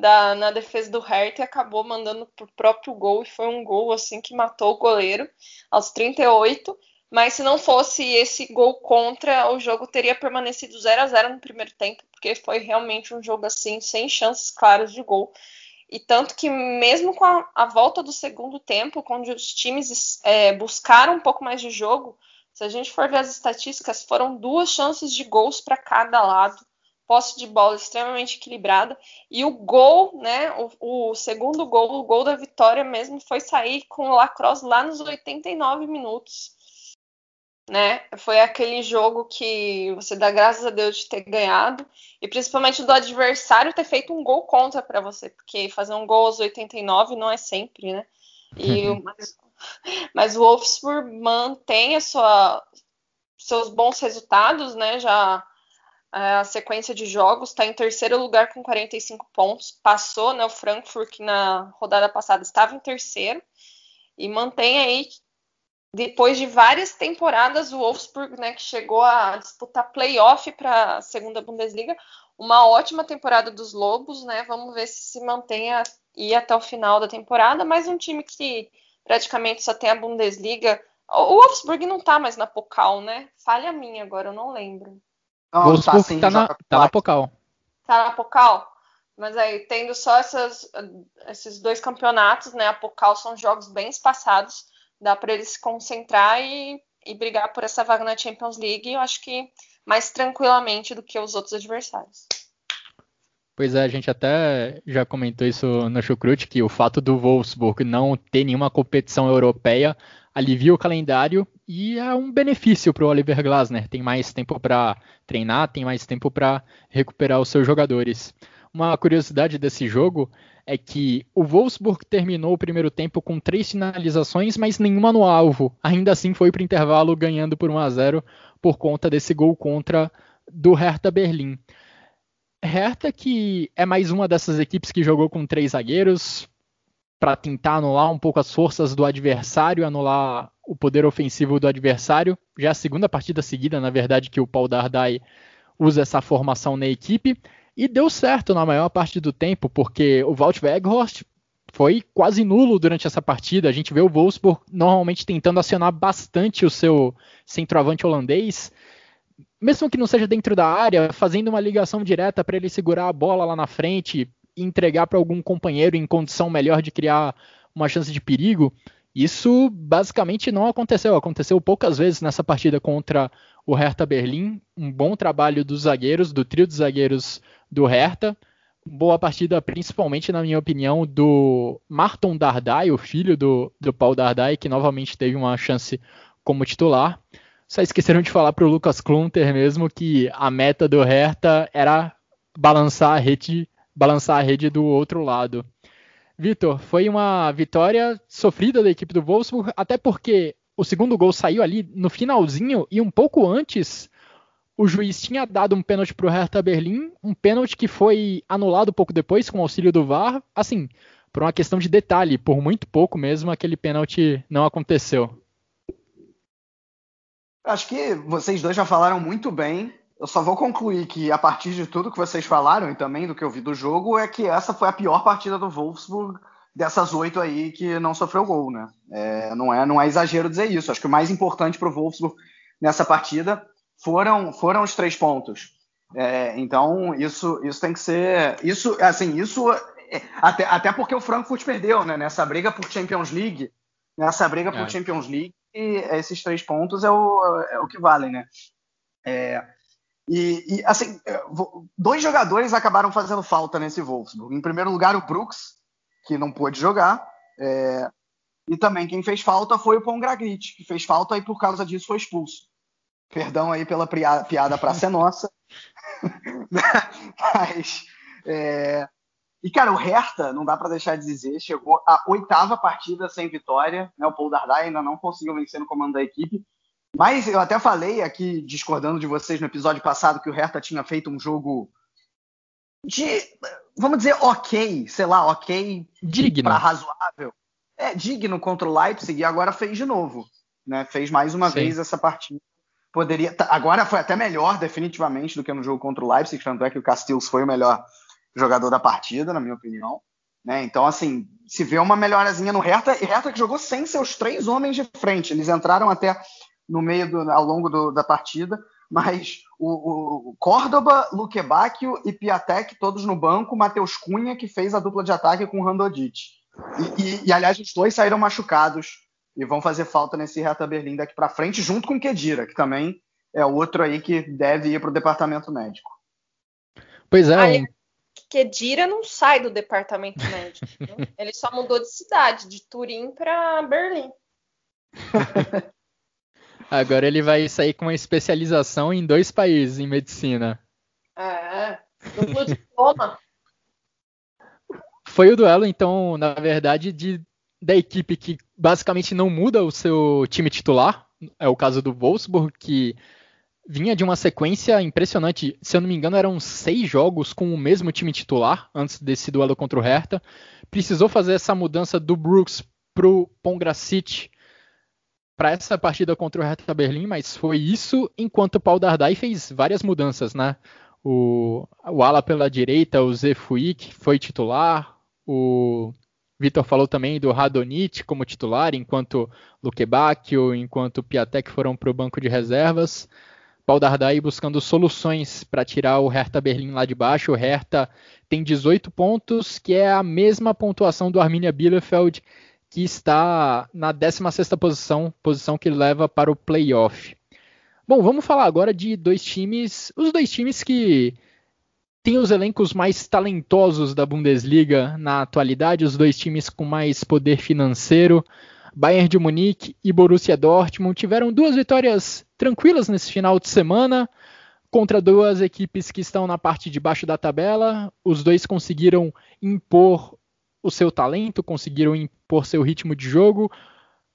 da, na defesa do Hertha e acabou mandando pro próprio gol, e foi um gol assim que matou o goleiro aos 38. Mas se não fosse esse gol contra, o jogo teria permanecido 0 a 0 no primeiro tempo, porque foi realmente um jogo assim, sem chances claras de gol. E tanto que, mesmo com a, a volta do segundo tempo, onde os times é, buscaram um pouco mais de jogo, se a gente for ver as estatísticas, foram duas chances de gols para cada lado, posse de bola extremamente equilibrada, e o gol, né, o, o, segundo gol, o gol da vitória mesmo, foi sair com o Lacrosse lá nos 89 minutos né? Foi aquele jogo que você dá graças a Deus de ter ganhado e principalmente do adversário ter feito um gol contra para você, porque fazer um gol aos 89 não é sempre, né? E mas, mas, o Wolfsburg mantém a sua, seus bons resultados, né? Já a sequência de jogos está em terceiro lugar com 45 pontos, passou, né? O Frankfurt na rodada passada estava em terceiro e mantém aí depois de várias temporadas, o Wolfsburg, né, que chegou a disputar playoff para a segunda Bundesliga, uma ótima temporada dos Lobos, né? Vamos ver se se mantém e até o final da temporada, mas um time que praticamente só tem a Bundesliga. O Wolfsburg não tá mais na Pokal, né? Falha minha agora, eu não lembro. O Wolfsburg tá, sim, tá, na, tá na Pokal. Tá na Pokal? Mas aí, tendo só essas, esses dois campeonatos, né? A Pokal são jogos bem espaçados dá para ele se concentrar e, e brigar por essa vaga na Champions League, eu acho que mais tranquilamente do que os outros adversários. Pois é, a gente até já comentou isso no Chucrute, que o fato do Wolfsburg não ter nenhuma competição europeia alivia o calendário e é um benefício para o Oliver Glasner. Tem mais tempo para treinar, tem mais tempo para recuperar os seus jogadores. Uma curiosidade desse jogo é que o Wolfsburg terminou o primeiro tempo com três finalizações, mas nenhuma no alvo. Ainda assim foi para o intervalo ganhando por 1 a 0 por conta desse gol contra do Hertha Berlim. Hertha que é mais uma dessas equipes que jogou com três zagueiros para tentar anular um pouco as forças do adversário, anular o poder ofensivo do adversário. Já é a segunda partida seguida, na verdade, que o Paul Dardai usa essa formação na equipe. E deu certo na maior parte do tempo, porque o Walt Weghorst foi quase nulo durante essa partida. A gente vê o Wolfsburg normalmente tentando acionar bastante o seu centroavante holandês, mesmo que não seja dentro da área, fazendo uma ligação direta para ele segurar a bola lá na frente entregar para algum companheiro em condição melhor de criar uma chance de perigo. Isso basicamente não aconteceu. Aconteceu poucas vezes nessa partida contra o Hertha Berlim. Um bom trabalho dos zagueiros, do trio de zagueiros do Hertha. Boa partida, principalmente, na minha opinião, do Marton Dardai, o filho do, do Paul Dardai, que novamente teve uma chance como titular. Só esqueceram de falar para o Lucas Klunter mesmo que a meta do Hertha era balançar a rede, balançar a rede do outro lado. Vitor, foi uma vitória sofrida da equipe do Wolfsburg, até porque o segundo gol saiu ali no finalzinho e um pouco antes o juiz tinha dado um pênalti para o Hertha Berlim, um pênalti que foi anulado pouco depois com auxílio do VAR. Assim, por uma questão de detalhe, por muito pouco mesmo, aquele pênalti não aconteceu. Acho que vocês dois já falaram muito bem. Eu só vou concluir que, a partir de tudo que vocês falaram e também do que eu vi do jogo, é que essa foi a pior partida do Wolfsburg dessas oito aí que não sofreu gol, né? É, não, é, não é exagero dizer isso. Acho que o mais importante para o Wolfsburg nessa partida foram, foram os três pontos. É, então, isso, isso tem que ser. Isso, assim, isso. É, até, até porque o Frankfurt perdeu, né? Nessa briga por Champions League. Nessa briga por é. Champions League, esses três pontos é o, é o que valem, né? É, e, e, assim, é, dois jogadores acabaram fazendo falta nesse Wolfsburg. Em primeiro lugar, o Brooks, que não pôde jogar. É, e também quem fez falta foi o Pongragrite, que fez falta e por causa disso foi expulso. Perdão aí pela piada para ser nossa. Mas. É... E, cara, o Hertha, não dá para deixar de dizer, chegou à oitava partida sem vitória. Né? O Paul Dardai ainda não conseguiu vencer no comando da equipe. Mas eu até falei aqui, discordando de vocês no episódio passado, que o Hertha tinha feito um jogo de, vamos dizer, ok, sei lá, ok. Digno. Pra razoável. É, digno contra o Leipzig e agora fez de novo. Né? Fez mais uma Sim. vez essa partida. Poderia. Agora foi até melhor, definitivamente, do que no jogo contra o Leipzig, tanto é que o Castells foi o melhor jogador da partida, na minha opinião. Né? Então, assim, se vê uma melhorazinha no Hertha, e Hertha que jogou sem seus três homens de frente. Eles entraram até no meio do, ao longo do, da partida, mas o, o Córdoba, Luque Bacchio e Piatek todos no banco, Matheus Cunha que fez a dupla de ataque com o Randodic. E, e, e, aliás, os dois saíram machucados e vão fazer falta nesse Reta Berlim daqui para frente, junto com o Kedira, que também é outro aí que deve ir para o departamento médico. Pois é. Aí, Kedira não sai do departamento médico. Né? Ele só mudou de cidade, de Turim para Berlim. Agora ele vai sair com uma especialização em dois países em medicina. É, duplo diploma. Foi o duelo, então, na verdade, de, da equipe que basicamente não muda o seu time titular. É o caso do Wolfsburg, que vinha de uma sequência impressionante. Se eu não me engano, eram seis jogos com o mesmo time titular antes desse duelo contra o Hertha. Precisou fazer essa mudança do Brooks pro Pongracic para essa partida contra o Hertha Berlim, mas foi isso enquanto o Paul Dardai fez várias mudanças, né? O, o ala pela direita, o Zefuik, foi titular. O Vitor falou também do Radonit como titular, enquanto Lukebakio, enquanto Piatek foram para o banco de reservas. Paul Dardai buscando soluções para tirar o Hertha Berlim lá de baixo. O Hertha tem 18 pontos, que é a mesma pontuação do Arminia Bielefeld que está na 16ª posição, posição que leva para o playoff. Bom, vamos falar agora de dois times, os dois times que têm os elencos mais talentosos da Bundesliga na atualidade, os dois times com mais poder financeiro. Bayern de Munique e Borussia Dortmund tiveram duas vitórias tranquilas nesse final de semana contra duas equipes que estão na parte de baixo da tabela. Os dois conseguiram impor o seu talento, conseguiram impor seu ritmo de jogo.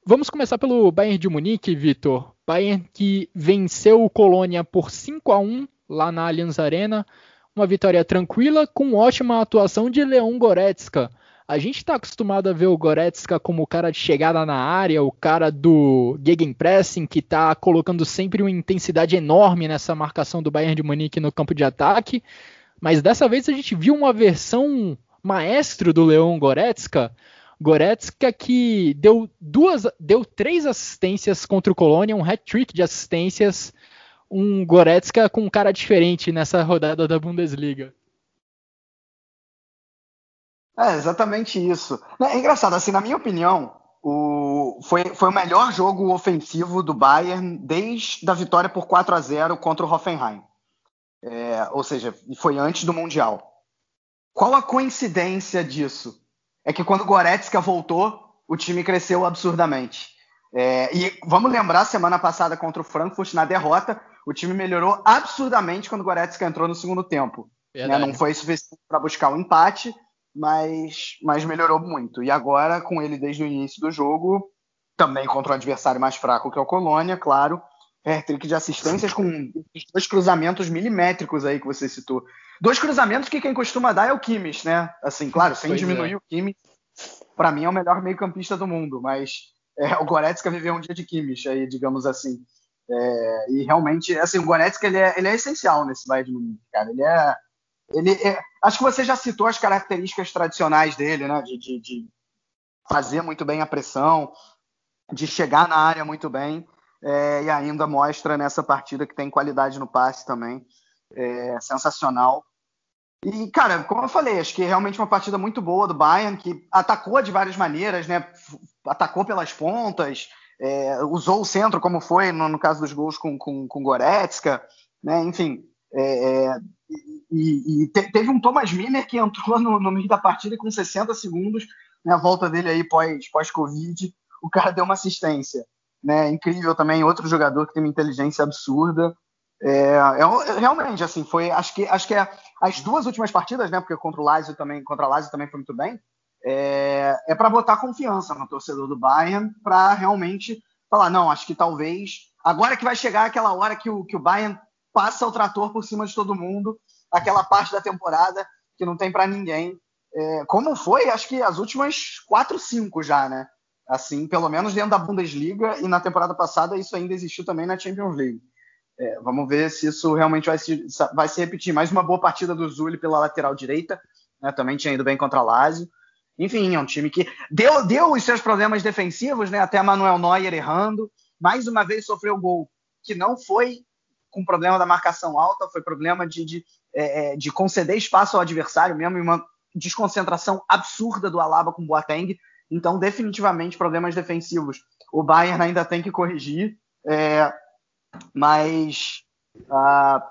Vamos começar pelo Bayern de Munique, Vitor. Bayern que venceu o Colônia por 5 a 1 lá na Allianz Arena. Uma vitória tranquila com ótima atuação de Leon Goretzka. A gente está acostumado a ver o Goretzka como o cara de chegada na área, o cara do gegenpressing, que está colocando sempre uma intensidade enorme nessa marcação do Bayern de Munique no campo de ataque. Mas dessa vez a gente viu uma versão maestro do Leon Goretzka, Goretzka que deu duas, deu três assistências contra o Colônia, um hat-trick de assistências, um Goretzka com um cara diferente nessa rodada da Bundesliga. É exatamente isso. É engraçado, assim, na minha opinião, o, foi, foi o melhor jogo ofensivo do Bayern desde a vitória por 4 a 0 contra o Hoffenheim. É, ou seja, foi antes do Mundial. Qual a coincidência disso? É que quando o Goretzka voltou, o time cresceu absurdamente. É, e vamos lembrar, semana passada contra o Frankfurt, na derrota, o time melhorou absurdamente quando o Goretzka entrou no segundo tempo. Né? Não foi suficiente para buscar o um empate, mas, mas melhorou muito. E agora, com ele desde o início do jogo, também contra um adversário mais fraco que é o Colônia, claro, é, trick de assistências com os dois cruzamentos milimétricos aí que você citou. Dois cruzamentos que quem costuma dar é o Kimmich, né? Assim, claro, sem pois diminuir é. o Kimmich. Para mim é o melhor meio-campista do mundo, mas é, o Goretzka viveu um dia de Kimmich aí, digamos assim. É, e realmente, assim, o Goretzka ele é, ele é essencial nesse Bayern de Munique, cara. Ele é, ele é, acho que você já citou as características tradicionais dele, né? De, de, de fazer muito bem a pressão, de chegar na área muito bem. É, e ainda mostra nessa partida que tem qualidade no passe também. É, sensacional. E, cara, como eu falei, acho que é realmente uma partida muito boa do Bayern, que atacou de várias maneiras, né? Atacou pelas pontas, é, usou o centro, como foi no, no caso dos gols com, com, com Goretzka, né? Enfim. É, é e, e te, teve um Thomas Miller que entrou no, no, meio da partida com 60 segundos, né, a volta dele aí pós-Covid, pós o cara deu uma assistência. Né? Incrível também, outro jogador que tem uma inteligência absurda. É, é, realmente, assim, foi. Acho que, acho que é, as duas últimas partidas, né? Porque contra o Lazio também, contra a Lazio também foi muito bem. É, é para botar confiança no torcedor do Bayern, para realmente falar, não, acho que talvez. Agora que vai chegar aquela hora que o, que o Bayern passa o trator por cima de todo mundo, aquela parte da temporada que não tem para ninguém. É, como foi, acho que as últimas quatro, cinco já, né? Assim, pelo menos dentro da Bundesliga e na temporada passada isso ainda existiu também na Champions League. É, vamos ver se isso realmente vai se, vai se repetir. Mais uma boa partida do Zulli pela lateral direita, né, também tinha ido bem contra a Lazio. Enfim, é um time que deu, deu os seus problemas defensivos, né, até Manuel Neuer errando. Mais uma vez sofreu gol que não foi com problema da marcação alta, foi problema de, de, é, é de conceder espaço ao adversário mesmo, e uma desconcentração absurda do Alaba com o Boateng. Então, definitivamente, problemas defensivos. O Bayern ainda tem que corrigir. É, mas uh,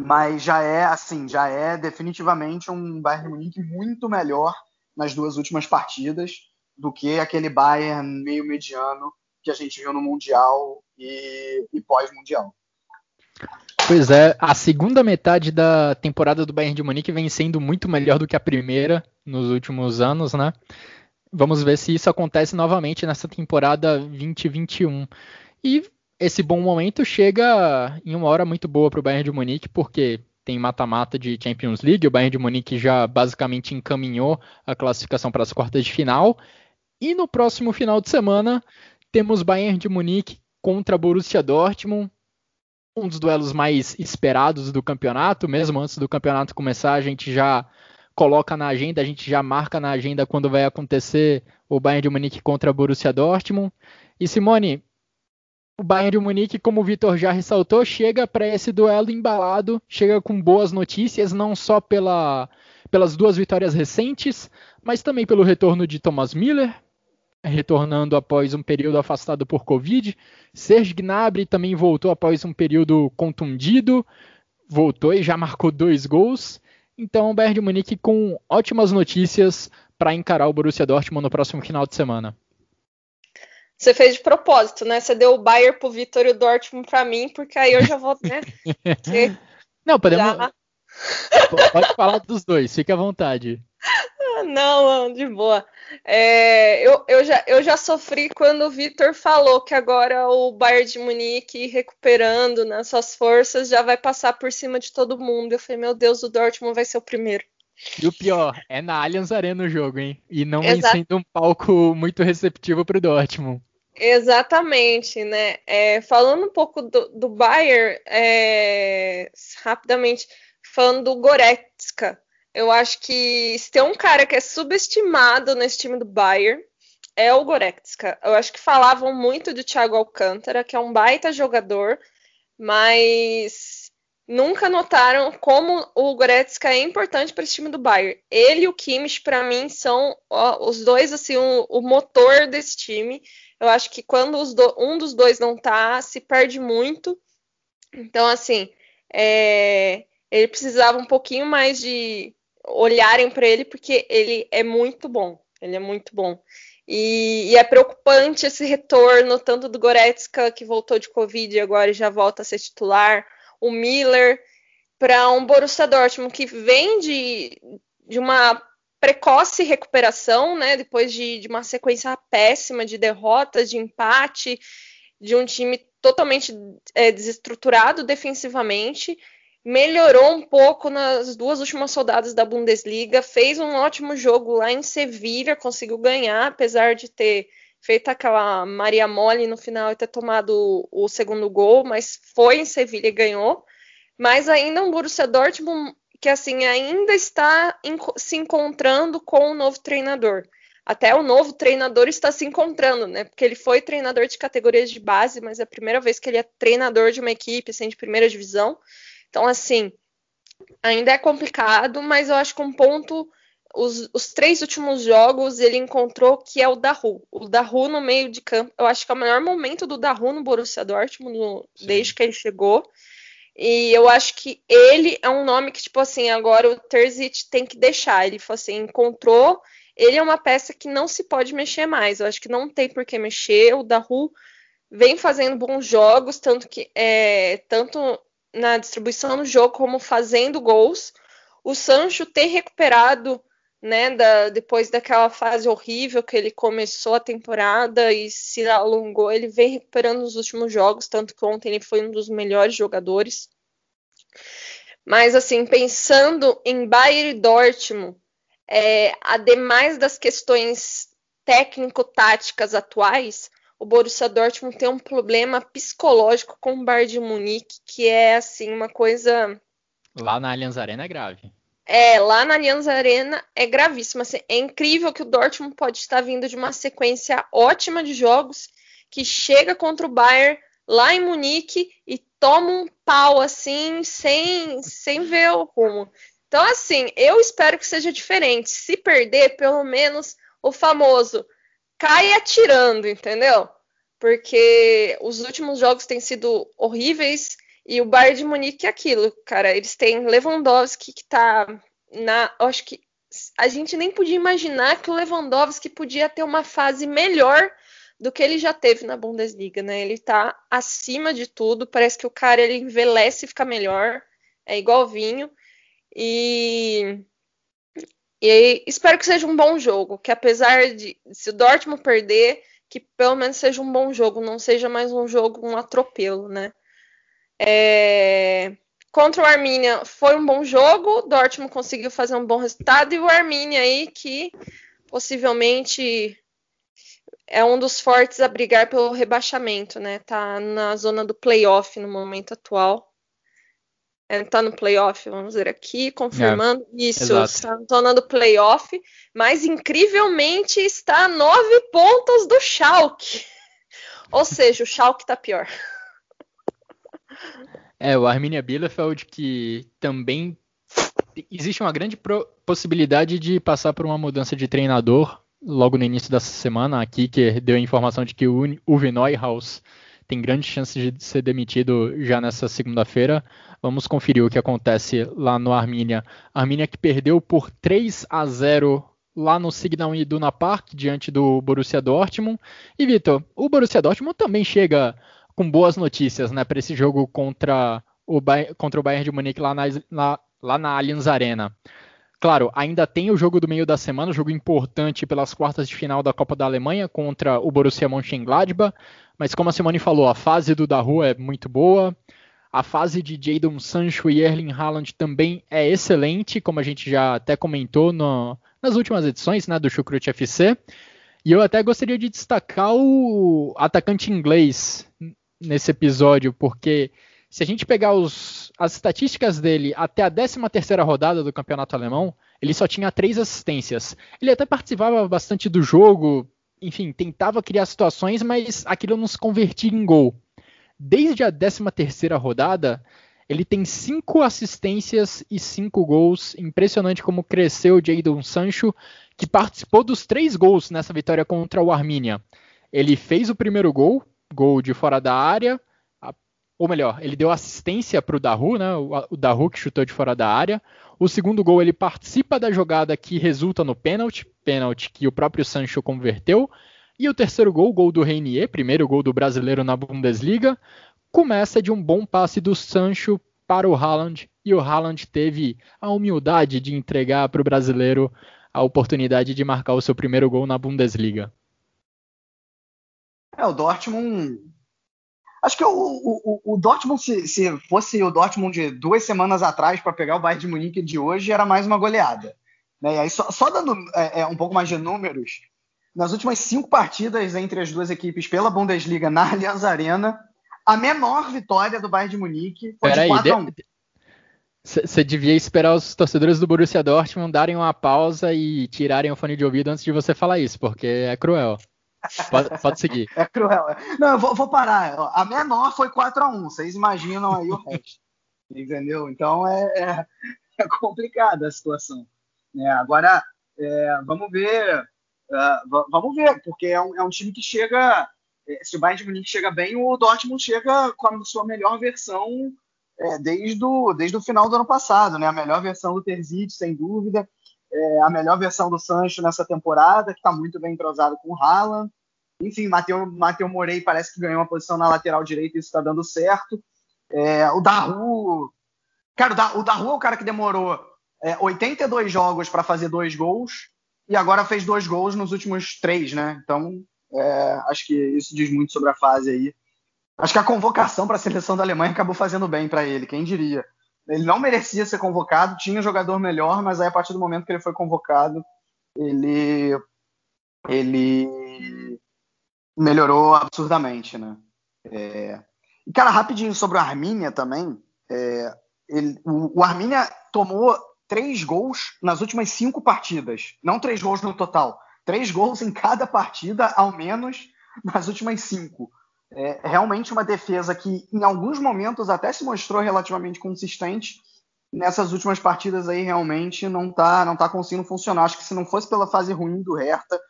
mas já é assim, já é definitivamente um Bayern Munique muito melhor nas duas últimas partidas do que aquele Bayern meio mediano que a gente viu no Mundial e, e pós-Mundial. Pois é, a segunda metade da temporada do Bayern de Munique vem sendo muito melhor do que a primeira nos últimos anos, né? Vamos ver se isso acontece novamente nessa temporada 2021. E esse bom momento chega em uma hora muito boa para o Bayern de Munique, porque tem mata-mata de Champions League, o Bayern de Munique já basicamente encaminhou a classificação para as quartas de final. E no próximo final de semana temos Bayern de Munique contra Borussia Dortmund, um dos duelos mais esperados do campeonato, mesmo antes do campeonato começar, a gente já coloca na agenda, a gente já marca na agenda quando vai acontecer o Bayern de Munique contra Borussia Dortmund. E Simone, o Bayern de Munique, como o Vitor já ressaltou, chega para esse duelo embalado, chega com boas notícias, não só pela, pelas duas vitórias recentes, mas também pelo retorno de Thomas Miller, retornando após um período afastado por Covid. Serge Gnabry também voltou após um período contundido, voltou e já marcou dois gols. Então, o Bayern de Munique com ótimas notícias para encarar o Borussia Dortmund no próximo final de semana. Você fez de propósito, né? Você deu o Bayern pro Vitor e o Dortmund para mim, porque aí eu já vou, né? Não, podemos. Já... Pode falar dos dois, fique à vontade. Não, de boa. É, eu, eu, já, eu já sofri quando o Vitor falou que agora o Bayern de Munique, recuperando nas né, suas forças, já vai passar por cima de todo mundo. Eu falei, meu Deus, o Dortmund vai ser o primeiro. E o pior, é na Allianz Arena o jogo, hein? E não vem sendo um palco muito receptivo para o Dortmund. Exatamente, né? É, falando um pouco do, do Bayern, é, rapidamente, falando do Goretzka, eu acho que se tem um cara que é subestimado nesse time do Bayern, é o Goretzka. Eu acho que falavam muito do Thiago Alcântara, que é um baita jogador, mas nunca notaram como o Goretzka é importante para esse time do Bayern. Ele e o Kimmich, para mim, são ó, os dois assim o, o motor desse time. Eu acho que quando do, um dos dois não tá, se perde muito. Então, assim, é, ele precisava um pouquinho mais de olharem para ele, porque ele é muito bom. Ele é muito bom. E, e, é preocupante esse retorno, tanto do Goretzka, que voltou de Covid e agora já volta a ser titular, o Miller, para um Borussia Dortmund que vem de, de uma precoce recuperação, né? Depois de, de uma sequência péssima de derrotas, de empate, de um time totalmente é, desestruturado defensivamente. Melhorou um pouco nas duas últimas soldadas da Bundesliga, fez um ótimo jogo lá em Sevilha, conseguiu ganhar, apesar de ter feito aquela Maria Mole no final e ter tomado o, segundo gol, mas foi em Sevilha e ganhou. Mas ainda um Borussia Dortmund que assim ainda está se encontrando com o novo treinador. Até o novo treinador está se encontrando, né? Porque ele foi treinador de categorias de base, mas é a primeira vez que ele é treinador de uma equipe assim, de primeira divisão. Então, assim, ainda é complicado, mas eu acho que um ponto os, os, três últimos jogos ele encontrou que é o Daru. O Daru no meio de campo, eu acho que é o melhor momento do Daru no Borussia Dortmund no, desde que ele chegou. E eu acho que ele é um nome que, tipo assim, agora o Terzic tem que deixar. Ele falou assim, encontrou. Ele é uma peça que não se pode mexer mais. Eu acho que não tem por que mexer. O Daru vem fazendo bons jogos, tanto que é, tanto na distribuição do jogo como fazendo gols. O Sancho tem recuperado né, da, depois daquela fase horrível que ele começou a temporada e se alongou, ele vem recuperando nos últimos jogos, tanto que ontem ele foi um dos melhores jogadores. Mas assim, pensando em Bayern e Dortmund, é, ademais das questões técnico-táticas atuais, o Borussia Dortmund tem um problema psicológico com o Bayern de Munique, que é assim uma coisa lá na Allianz Arena é grave. É, lá na Allianz Arena é gravíssimo. Assim, é incrível que o Dortmund pode estar vindo de uma sequência ótima de jogos que chega contra o Bayern lá em Munique e toma um pau assim, sem, sem ver o rumo. Então, assim, eu espero que seja diferente. Se perder, pelo menos o famoso cai atirando, entendeu? Porque os últimos jogos têm sido horríveis e o Bayern de Munique é aquilo, cara. Eles têm Lewandowski que tá na. Acho que a gente nem podia imaginar que o Lewandowski podia ter uma fase melhor do que ele já teve na Bundesliga, né? Ele tá acima de tudo. Parece que o cara ele envelhece e fica melhor. É igual vinho. E. E espero que seja um bom jogo. Que apesar de. Se o Dortmund perder, que pelo menos seja um bom jogo, não seja mais um jogo, um atropelo, né? É... Contra o Arminia foi um bom jogo, Dortmund conseguiu fazer um bom resultado e o Arminia aí que possivelmente é um dos fortes a brigar pelo rebaixamento, né? Tá na zona do playoff no momento atual. É, tá no playoff, vamos ver aqui, confirmando é, isso, está na zona do playoff, mas incrivelmente está a nove pontos do Schalke. Ou seja, o Schalke tá pior. É, o Arminia Bielefeld que também existe uma grande possibilidade de passar por uma mudança de treinador logo no início dessa semana. A Kicker deu a informação de que o Uwe Neuhaus tem grande chance de ser demitido já nessa segunda-feira. Vamos conferir o que acontece lá no Arminia. Arminia que perdeu por 3 a 0 lá no Signal Iduna Park diante do Borussia Dortmund. E Vitor, o Borussia Dortmund também chega com boas notícias, né, para esse jogo contra o, contra o Bayern de Munique lá na, na, lá na Allianz Arena. Claro, ainda tem o jogo do meio da semana, jogo importante pelas quartas de final da Copa da Alemanha contra o Borussia Mönchengladbach, mas como a Simone falou, a fase do Daru é muito boa, a fase de Jadon Sancho e Erling Haaland também é excelente, como a gente já até comentou no, nas últimas edições né, do Chucrute FC. E eu até gostaria de destacar o atacante inglês nesse episódio, porque se a gente pegar os, as estatísticas dele até a 13 terceira rodada do campeonato alemão, ele só tinha três assistências. Ele até participava bastante do jogo, enfim, tentava criar situações, mas aquilo não se convertia em gol. Desde a 13 terceira rodada, ele tem cinco assistências e cinco gols. Impressionante como cresceu o Jadon Sancho, que participou dos três gols nessa vitória contra o Arminia. Ele fez o primeiro gol, gol de fora da área, ou melhor, ele deu assistência para o Daru, né? O Daru que chutou de fora da área. O segundo gol ele participa da jogada que resulta no pênalti, pênalti que o próprio Sancho converteu. E o terceiro gol, gol do Reinier, primeiro gol do brasileiro na Bundesliga, começa de um bom passe do Sancho para o Haaland e o Haaland teve a humildade de entregar para o brasileiro a oportunidade de marcar o seu primeiro gol na Bundesliga. É, o Dortmund. Acho que o, o, o Dortmund, se, se, fosse o Dortmund de duas semanas atrás para pegar o Bayern de Munique de hoje, era mais uma goleada. Né? E aí, só, só dando é, é, um pouco mais de números, nas últimas cinco partidas entre as duas equipes pela Bundesliga na Allianz Arena, a menor vitória do Bayern de Munique foi Pera de 4 aí, Você devia esperar os torcedores do Borussia Dortmund darem uma pausa e tirarem o fone de ouvido antes de você falar isso, porque é cruel. Pode, pode seguir. É cruel. Não, eu vou, vou parar. A menor foi 4 a 1 Vocês imaginam aí o resto. Entendeu? Então é, é, é complicada a situação. É, agora, é, vamos ver Uh, vamos ver, porque é um, é um, time que chega. É, se o Bayern de Munique chega bem, o Dortmund chega com a sua melhor versão é, desde, o, desde o final do ano passado, né? A melhor versão do Terzic, sem dúvida. É, a melhor versão do Sancho nessa temporada, que está muito bem entrosado com o Haaland. Enfim, Mateu, Mateu Morei parece que ganhou uma posição na lateral direita e isso está dando certo. É, o Daru. Cara, o Daru é o cara que demorou 82 jogos para fazer dois gols e agora fez dois gols nos últimos três, né? Então, é, acho que isso diz muito sobre a fase aí. Acho que a convocação para a seleção da Alemanha acabou fazendo bem para ele, quem diria. Ele não merecia ser convocado, tinha um jogador melhor, mas aí a partir do momento que ele foi convocado, ele ele melhorou absurdamente, né? É... E cara, rapidinho sobre o Armínia também, é... ele... o, o Armínia tomou três gols nas últimas cinco partidas. Não três gols no total. Três gols em cada partida, ao menos nas últimas cinco. É realmente uma defesa que, em alguns momentos, até se mostrou relativamente consistente. Nessas últimas partidas aí, realmente, não está não tá conseguindo funcionar. Acho que se não fosse pela fase ruim do Hertha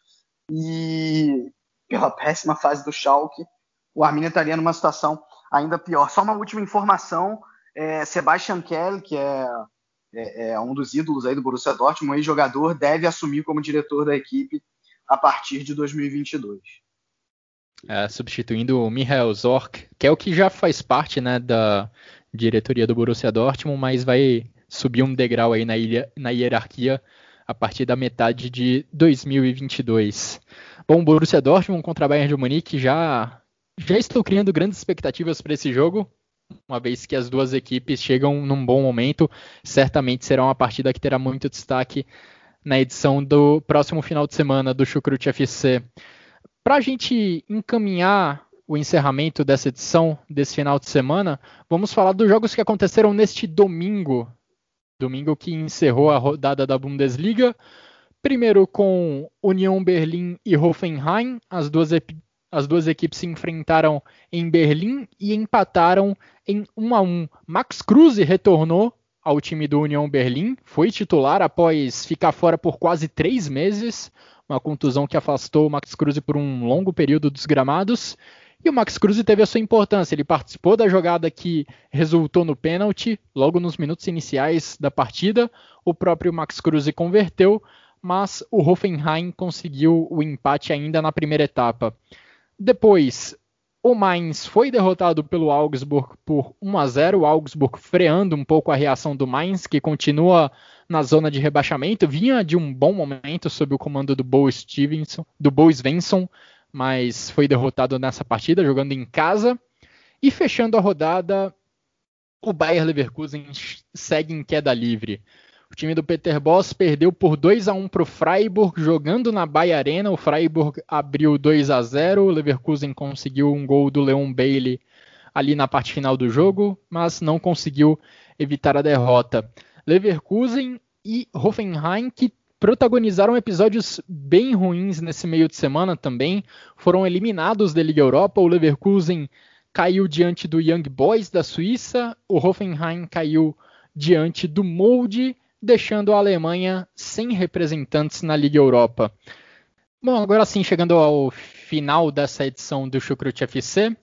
e pela péssima fase do Schalke, o Arminia estaria numa situação ainda pior. Só uma última informação. É, Sebastian Kell, que é é, é um dos ídolos aí do Borussia Dortmund, um ex-jogador, deve assumir como diretor da equipe a partir de 2022. É, substituindo o Michael Zorc, que é o que já faz parte né, da diretoria do Borussia Dortmund, mas vai subir um degrau aí na, ilha, na hierarquia a partir da metade de 2022. Bom, Borussia Dortmund contra a Bayern de Munique já já estou criando grandes expectativas para esse jogo uma vez que as duas equipes chegam num bom momento, certamente será uma partida que terá muito destaque na edição do próximo final de semana do Chucrute FC. Para a gente encaminhar o encerramento dessa edição desse final de semana, vamos falar dos jogos que aconteceram neste domingo, domingo que encerrou a rodada da Bundesliga. Primeiro com União Berlim e Hoffenheim, as duas as duas equipes se enfrentaram em Berlim e empataram em 1 a 1. Max Kruse retornou ao time do União Berlim, foi titular após ficar fora por quase três meses, uma contusão que afastou o Max Kruse por um longo período dos gramados. E o Max Kruse teve a sua importância, ele participou da jogada que resultou no pênalti, logo nos minutos iniciais da partida. O próprio Max Kruse converteu, mas o Hoffenheim conseguiu o empate ainda na primeira etapa. Depois, o Mainz foi derrotado pelo Augsburg por 1 a 0, o Augsburg freando um pouco a reação do Mainz, que continua na zona de rebaixamento, vinha de um bom momento sob o comando do Bo Stevenson, do Bo Svensson, mas foi derrotado nessa partida jogando em casa. E fechando a rodada, o Bayer Leverkusen segue em queda livre. O time do Peter Boss perdeu por 2 a 1 para o Freiburg, jogando na Bahia Arena. O Freiburg abriu 2 a 0. O Leverkusen conseguiu um gol do Leon Bailey ali na parte final do jogo, mas não conseguiu evitar a derrota. Leverkusen e Hoffenheim, que protagonizaram episódios bem ruins nesse meio de semana também, foram eliminados da Liga Europa. O Leverkusen caiu diante do Young Boys da Suíça, o Hoffenheim caiu diante do Molde deixando a Alemanha sem representantes na Liga Europa. Bom, agora sim, chegando ao final dessa edição do Chucrute FC,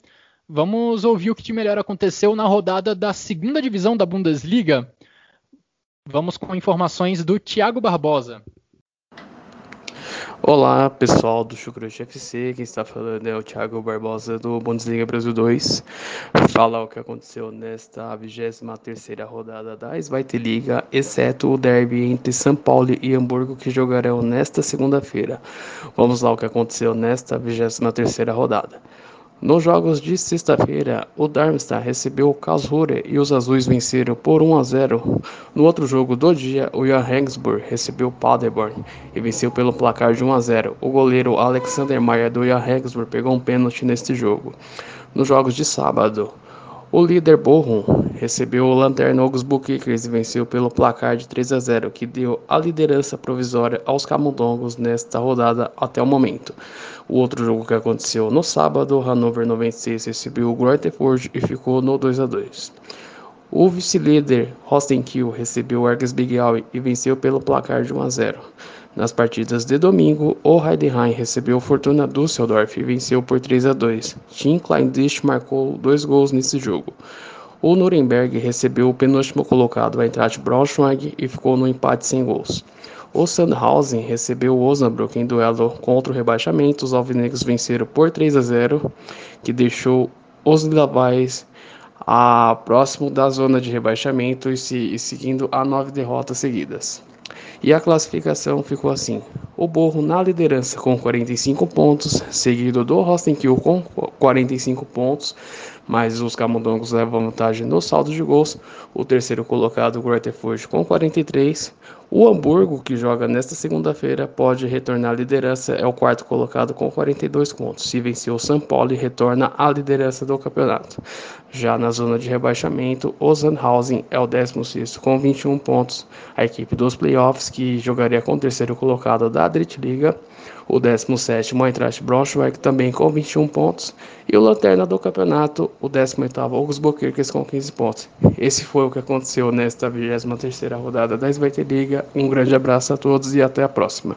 vamos ouvir o que de melhor aconteceu na rodada da segunda divisão da Bundesliga. Vamos com informações do Thiago Barbosa. Olá, pessoal do Chucrute FC, quem está falando é o Thiago Barbosa do Bundesliga Brasil 2. Falar o que aconteceu nesta 23ª rodada da Zweite Liga, exceto o derby entre São Paulo e Hamburgo que jogarão nesta segunda-feira. Vamos lá o que aconteceu nesta 23ª rodada. Nos jogos de sexta-feira, o Darmstadt recebeu o Karlsruhe e os azuis venceram por 1 a 0. No outro jogo do dia, o Jan Regensburg recebeu o Paderborn e venceu pelo placar de 1 a 0. O goleiro Alexander Mayer do Jan Regensburg pegou um pênalti neste jogo. Nos jogos de sábado, o líder Bochum recebeu o Lanterna Augsburg e venceu pelo placar de 3 a 0, que deu a liderança provisória aos camundongos nesta rodada até o momento. O outro jogo que aconteceu no sábado, Hannover 96 recebeu o Greuther e ficou no 2 a 2. O vice-líder Rostenkiel recebeu o Argus Big e venceu pelo placar de 1 a 0. Nas partidas de domingo, o Heidenheim recebeu Fortuna Düsseldorf e venceu por 3 a 2. Tim Kleindienst marcou dois gols nesse jogo. O Nuremberg recebeu o penúltimo colocado, a Eintracht Braunschweig, e ficou no empate sem gols. O Sandhausen recebeu o Osnabrück em duelo contra o rebaixamento. Os alvinegros venceram por 3 a 0, que deixou os Lilabais próximo da zona de rebaixamento e, se, e seguindo a nove derrotas seguidas. E a classificação ficou assim: o Borro na liderança com 45 pontos, seguido do Rostenkiel com 45 pontos, mas os camundongos levam vantagem no saldo de gols. O terceiro colocado, o Grotefurt, com 43. O Hamburgo, que joga nesta segunda-feira, pode retornar à liderança, é o quarto colocado com 42 pontos. Se vencer o São Paulo, retorna à liderança do campeonato. Já na zona de rebaixamento, o Sandhausen é o 16 com 21 pontos. A equipe dos playoffs, que jogaria com o terceiro colocado da Drittliga, o 17º Eintracht Braunschweig também com 21 pontos e o lanterna do campeonato, o 18º Augsburg Kickers com 15 pontos. Esse foi o que aconteceu nesta 23ª rodada da Svete Liga. Um grande abraço a todos e até a próxima.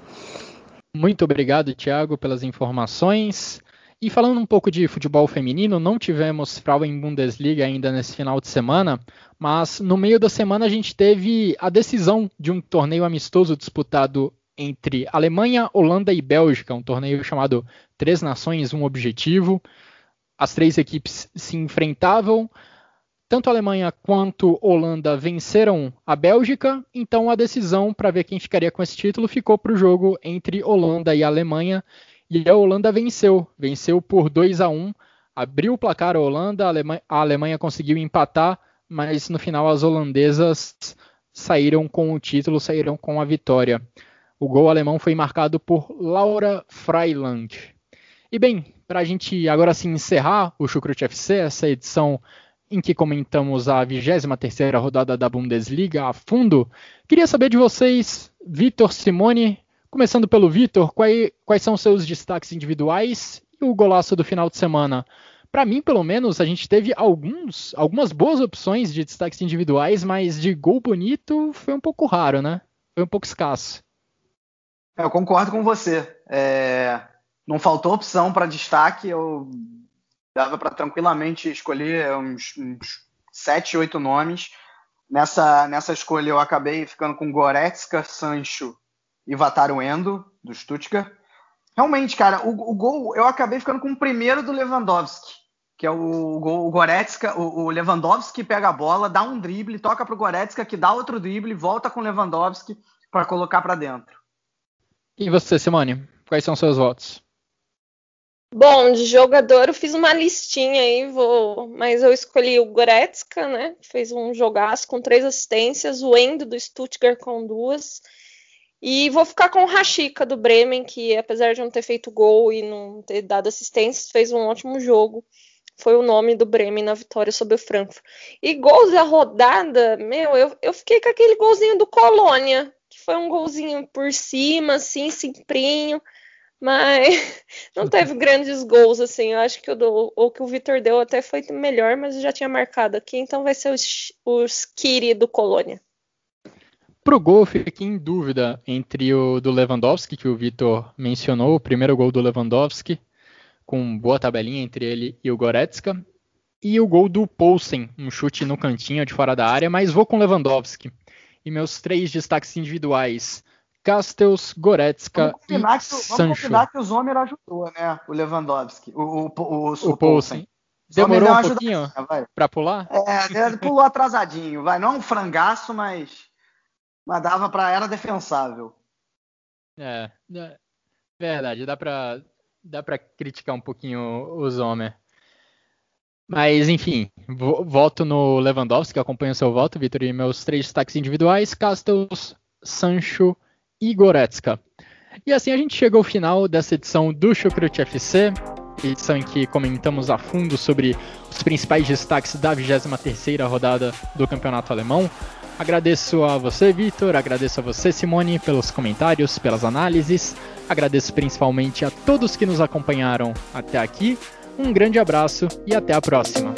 Muito obrigado, Thiago, pelas informações. E falando um pouco de futebol feminino, não tivemos Frauen Bundesliga ainda nesse final de semana, mas no meio da semana a gente teve a decisão de um torneio amistoso disputado entre Alemanha, Holanda e Bélgica, um torneio chamado Três Nações, um Objetivo. As três equipes se enfrentavam. Tanto a Alemanha quanto a Holanda venceram a Bélgica, então a decisão para ver quem ficaria com esse título ficou para o jogo entre Holanda e Alemanha. E a Holanda venceu, venceu por 2 a 1, abriu o placar a Holanda, a Alemanha, a Alemanha conseguiu empatar, mas no final as holandesas saíram com o título, saíram com a vitória. O gol alemão foi marcado por Laura Freiland. E bem, para a gente agora sim encerrar o Chucrute FC, essa edição em que comentamos a 23ª rodada da Bundesliga a fundo, queria saber de vocês, Vitor Simone, começando pelo Vitor, quais, quais são seus destaques individuais e o golaço do final de semana? Para mim, pelo menos, a gente teve alguns, algumas boas opções de destaques individuais, mas de gol bonito foi um pouco raro, né? Foi um pouco escasso. Eu concordo com você. É, não faltou opção para destaque. Eu dava para tranquilamente escolher uns, uns sete, oito nomes. Nessa, nessa escolha eu acabei ficando com Goretzka, Sancho e Wataru Endo, do Stuttgart. Realmente, cara, o, o, gol eu acabei ficando com o primeiro do Lewandowski, que é o, o, o Goretzka, o, o, Lewandowski pega a bola, dá um drible, toca para o Goretzka, que dá outro drible, volta com o Lewandowski para colocar para dentro. E você, Simone? Quais são seus votos? Bom, de jogador eu fiz uma listinha aí, vou... mas eu escolhi o Goretzka, né? Fez um jogaço com três assistências, o Endo do Stuttgart com duas. E vou ficar com o Rashica do Bremen, que apesar de não ter feito gol e não ter dado assistência, fez um ótimo jogo. Foi o nome do Bremen na vitória sobre o Frankfurt. E gols da rodada, meu, eu, eu fiquei com aquele golzinho do Colônia, foi um golzinho por cima, assim, simplinho, mas não teve grandes gols, assim. Eu acho que o, do, o que o Vitor deu até foi melhor, mas eu já tinha marcado aqui, então vai ser os, os Kiri do Colônia. Pro gol, fiquei em dúvida entre o do Lewandowski, que o Vitor mencionou, o primeiro gol do Lewandowski, com boa tabelinha entre ele e o Goretzka, e o gol do Poulsen, um chute no cantinho de fora da área, mas vou com Lewandowski. E meus três destaques individuais: Castells, Goretzka e que, Sancho. Vamos combinar que o Zomer ajudou, né? O Lewandowski, o, o, o, o, o Poulsen. Demorou um pouquinho para pular? É, ele pulou atrasadinho, vai. Não é um frangaço, mas, mas dava para era defensável. É, é verdade. Dá para dá para criticar um pouquinho o Zomer. Mas, enfim, voto no Lewandowski, acompanho seu voto, Vitor, e meus três destaques individuais, Castells, Sancho e Goretzka. E assim a gente chegou ao final dessa edição do Chucrute FC, edição em que comentamos a fundo sobre os principais destaques da 23ª rodada do Campeonato Alemão. Agradeço a você, Vitor, agradeço a você, Simone, pelos comentários, pelas análises. Agradeço principalmente a todos que nos acompanharam até aqui. Um grande abraço e até a próxima.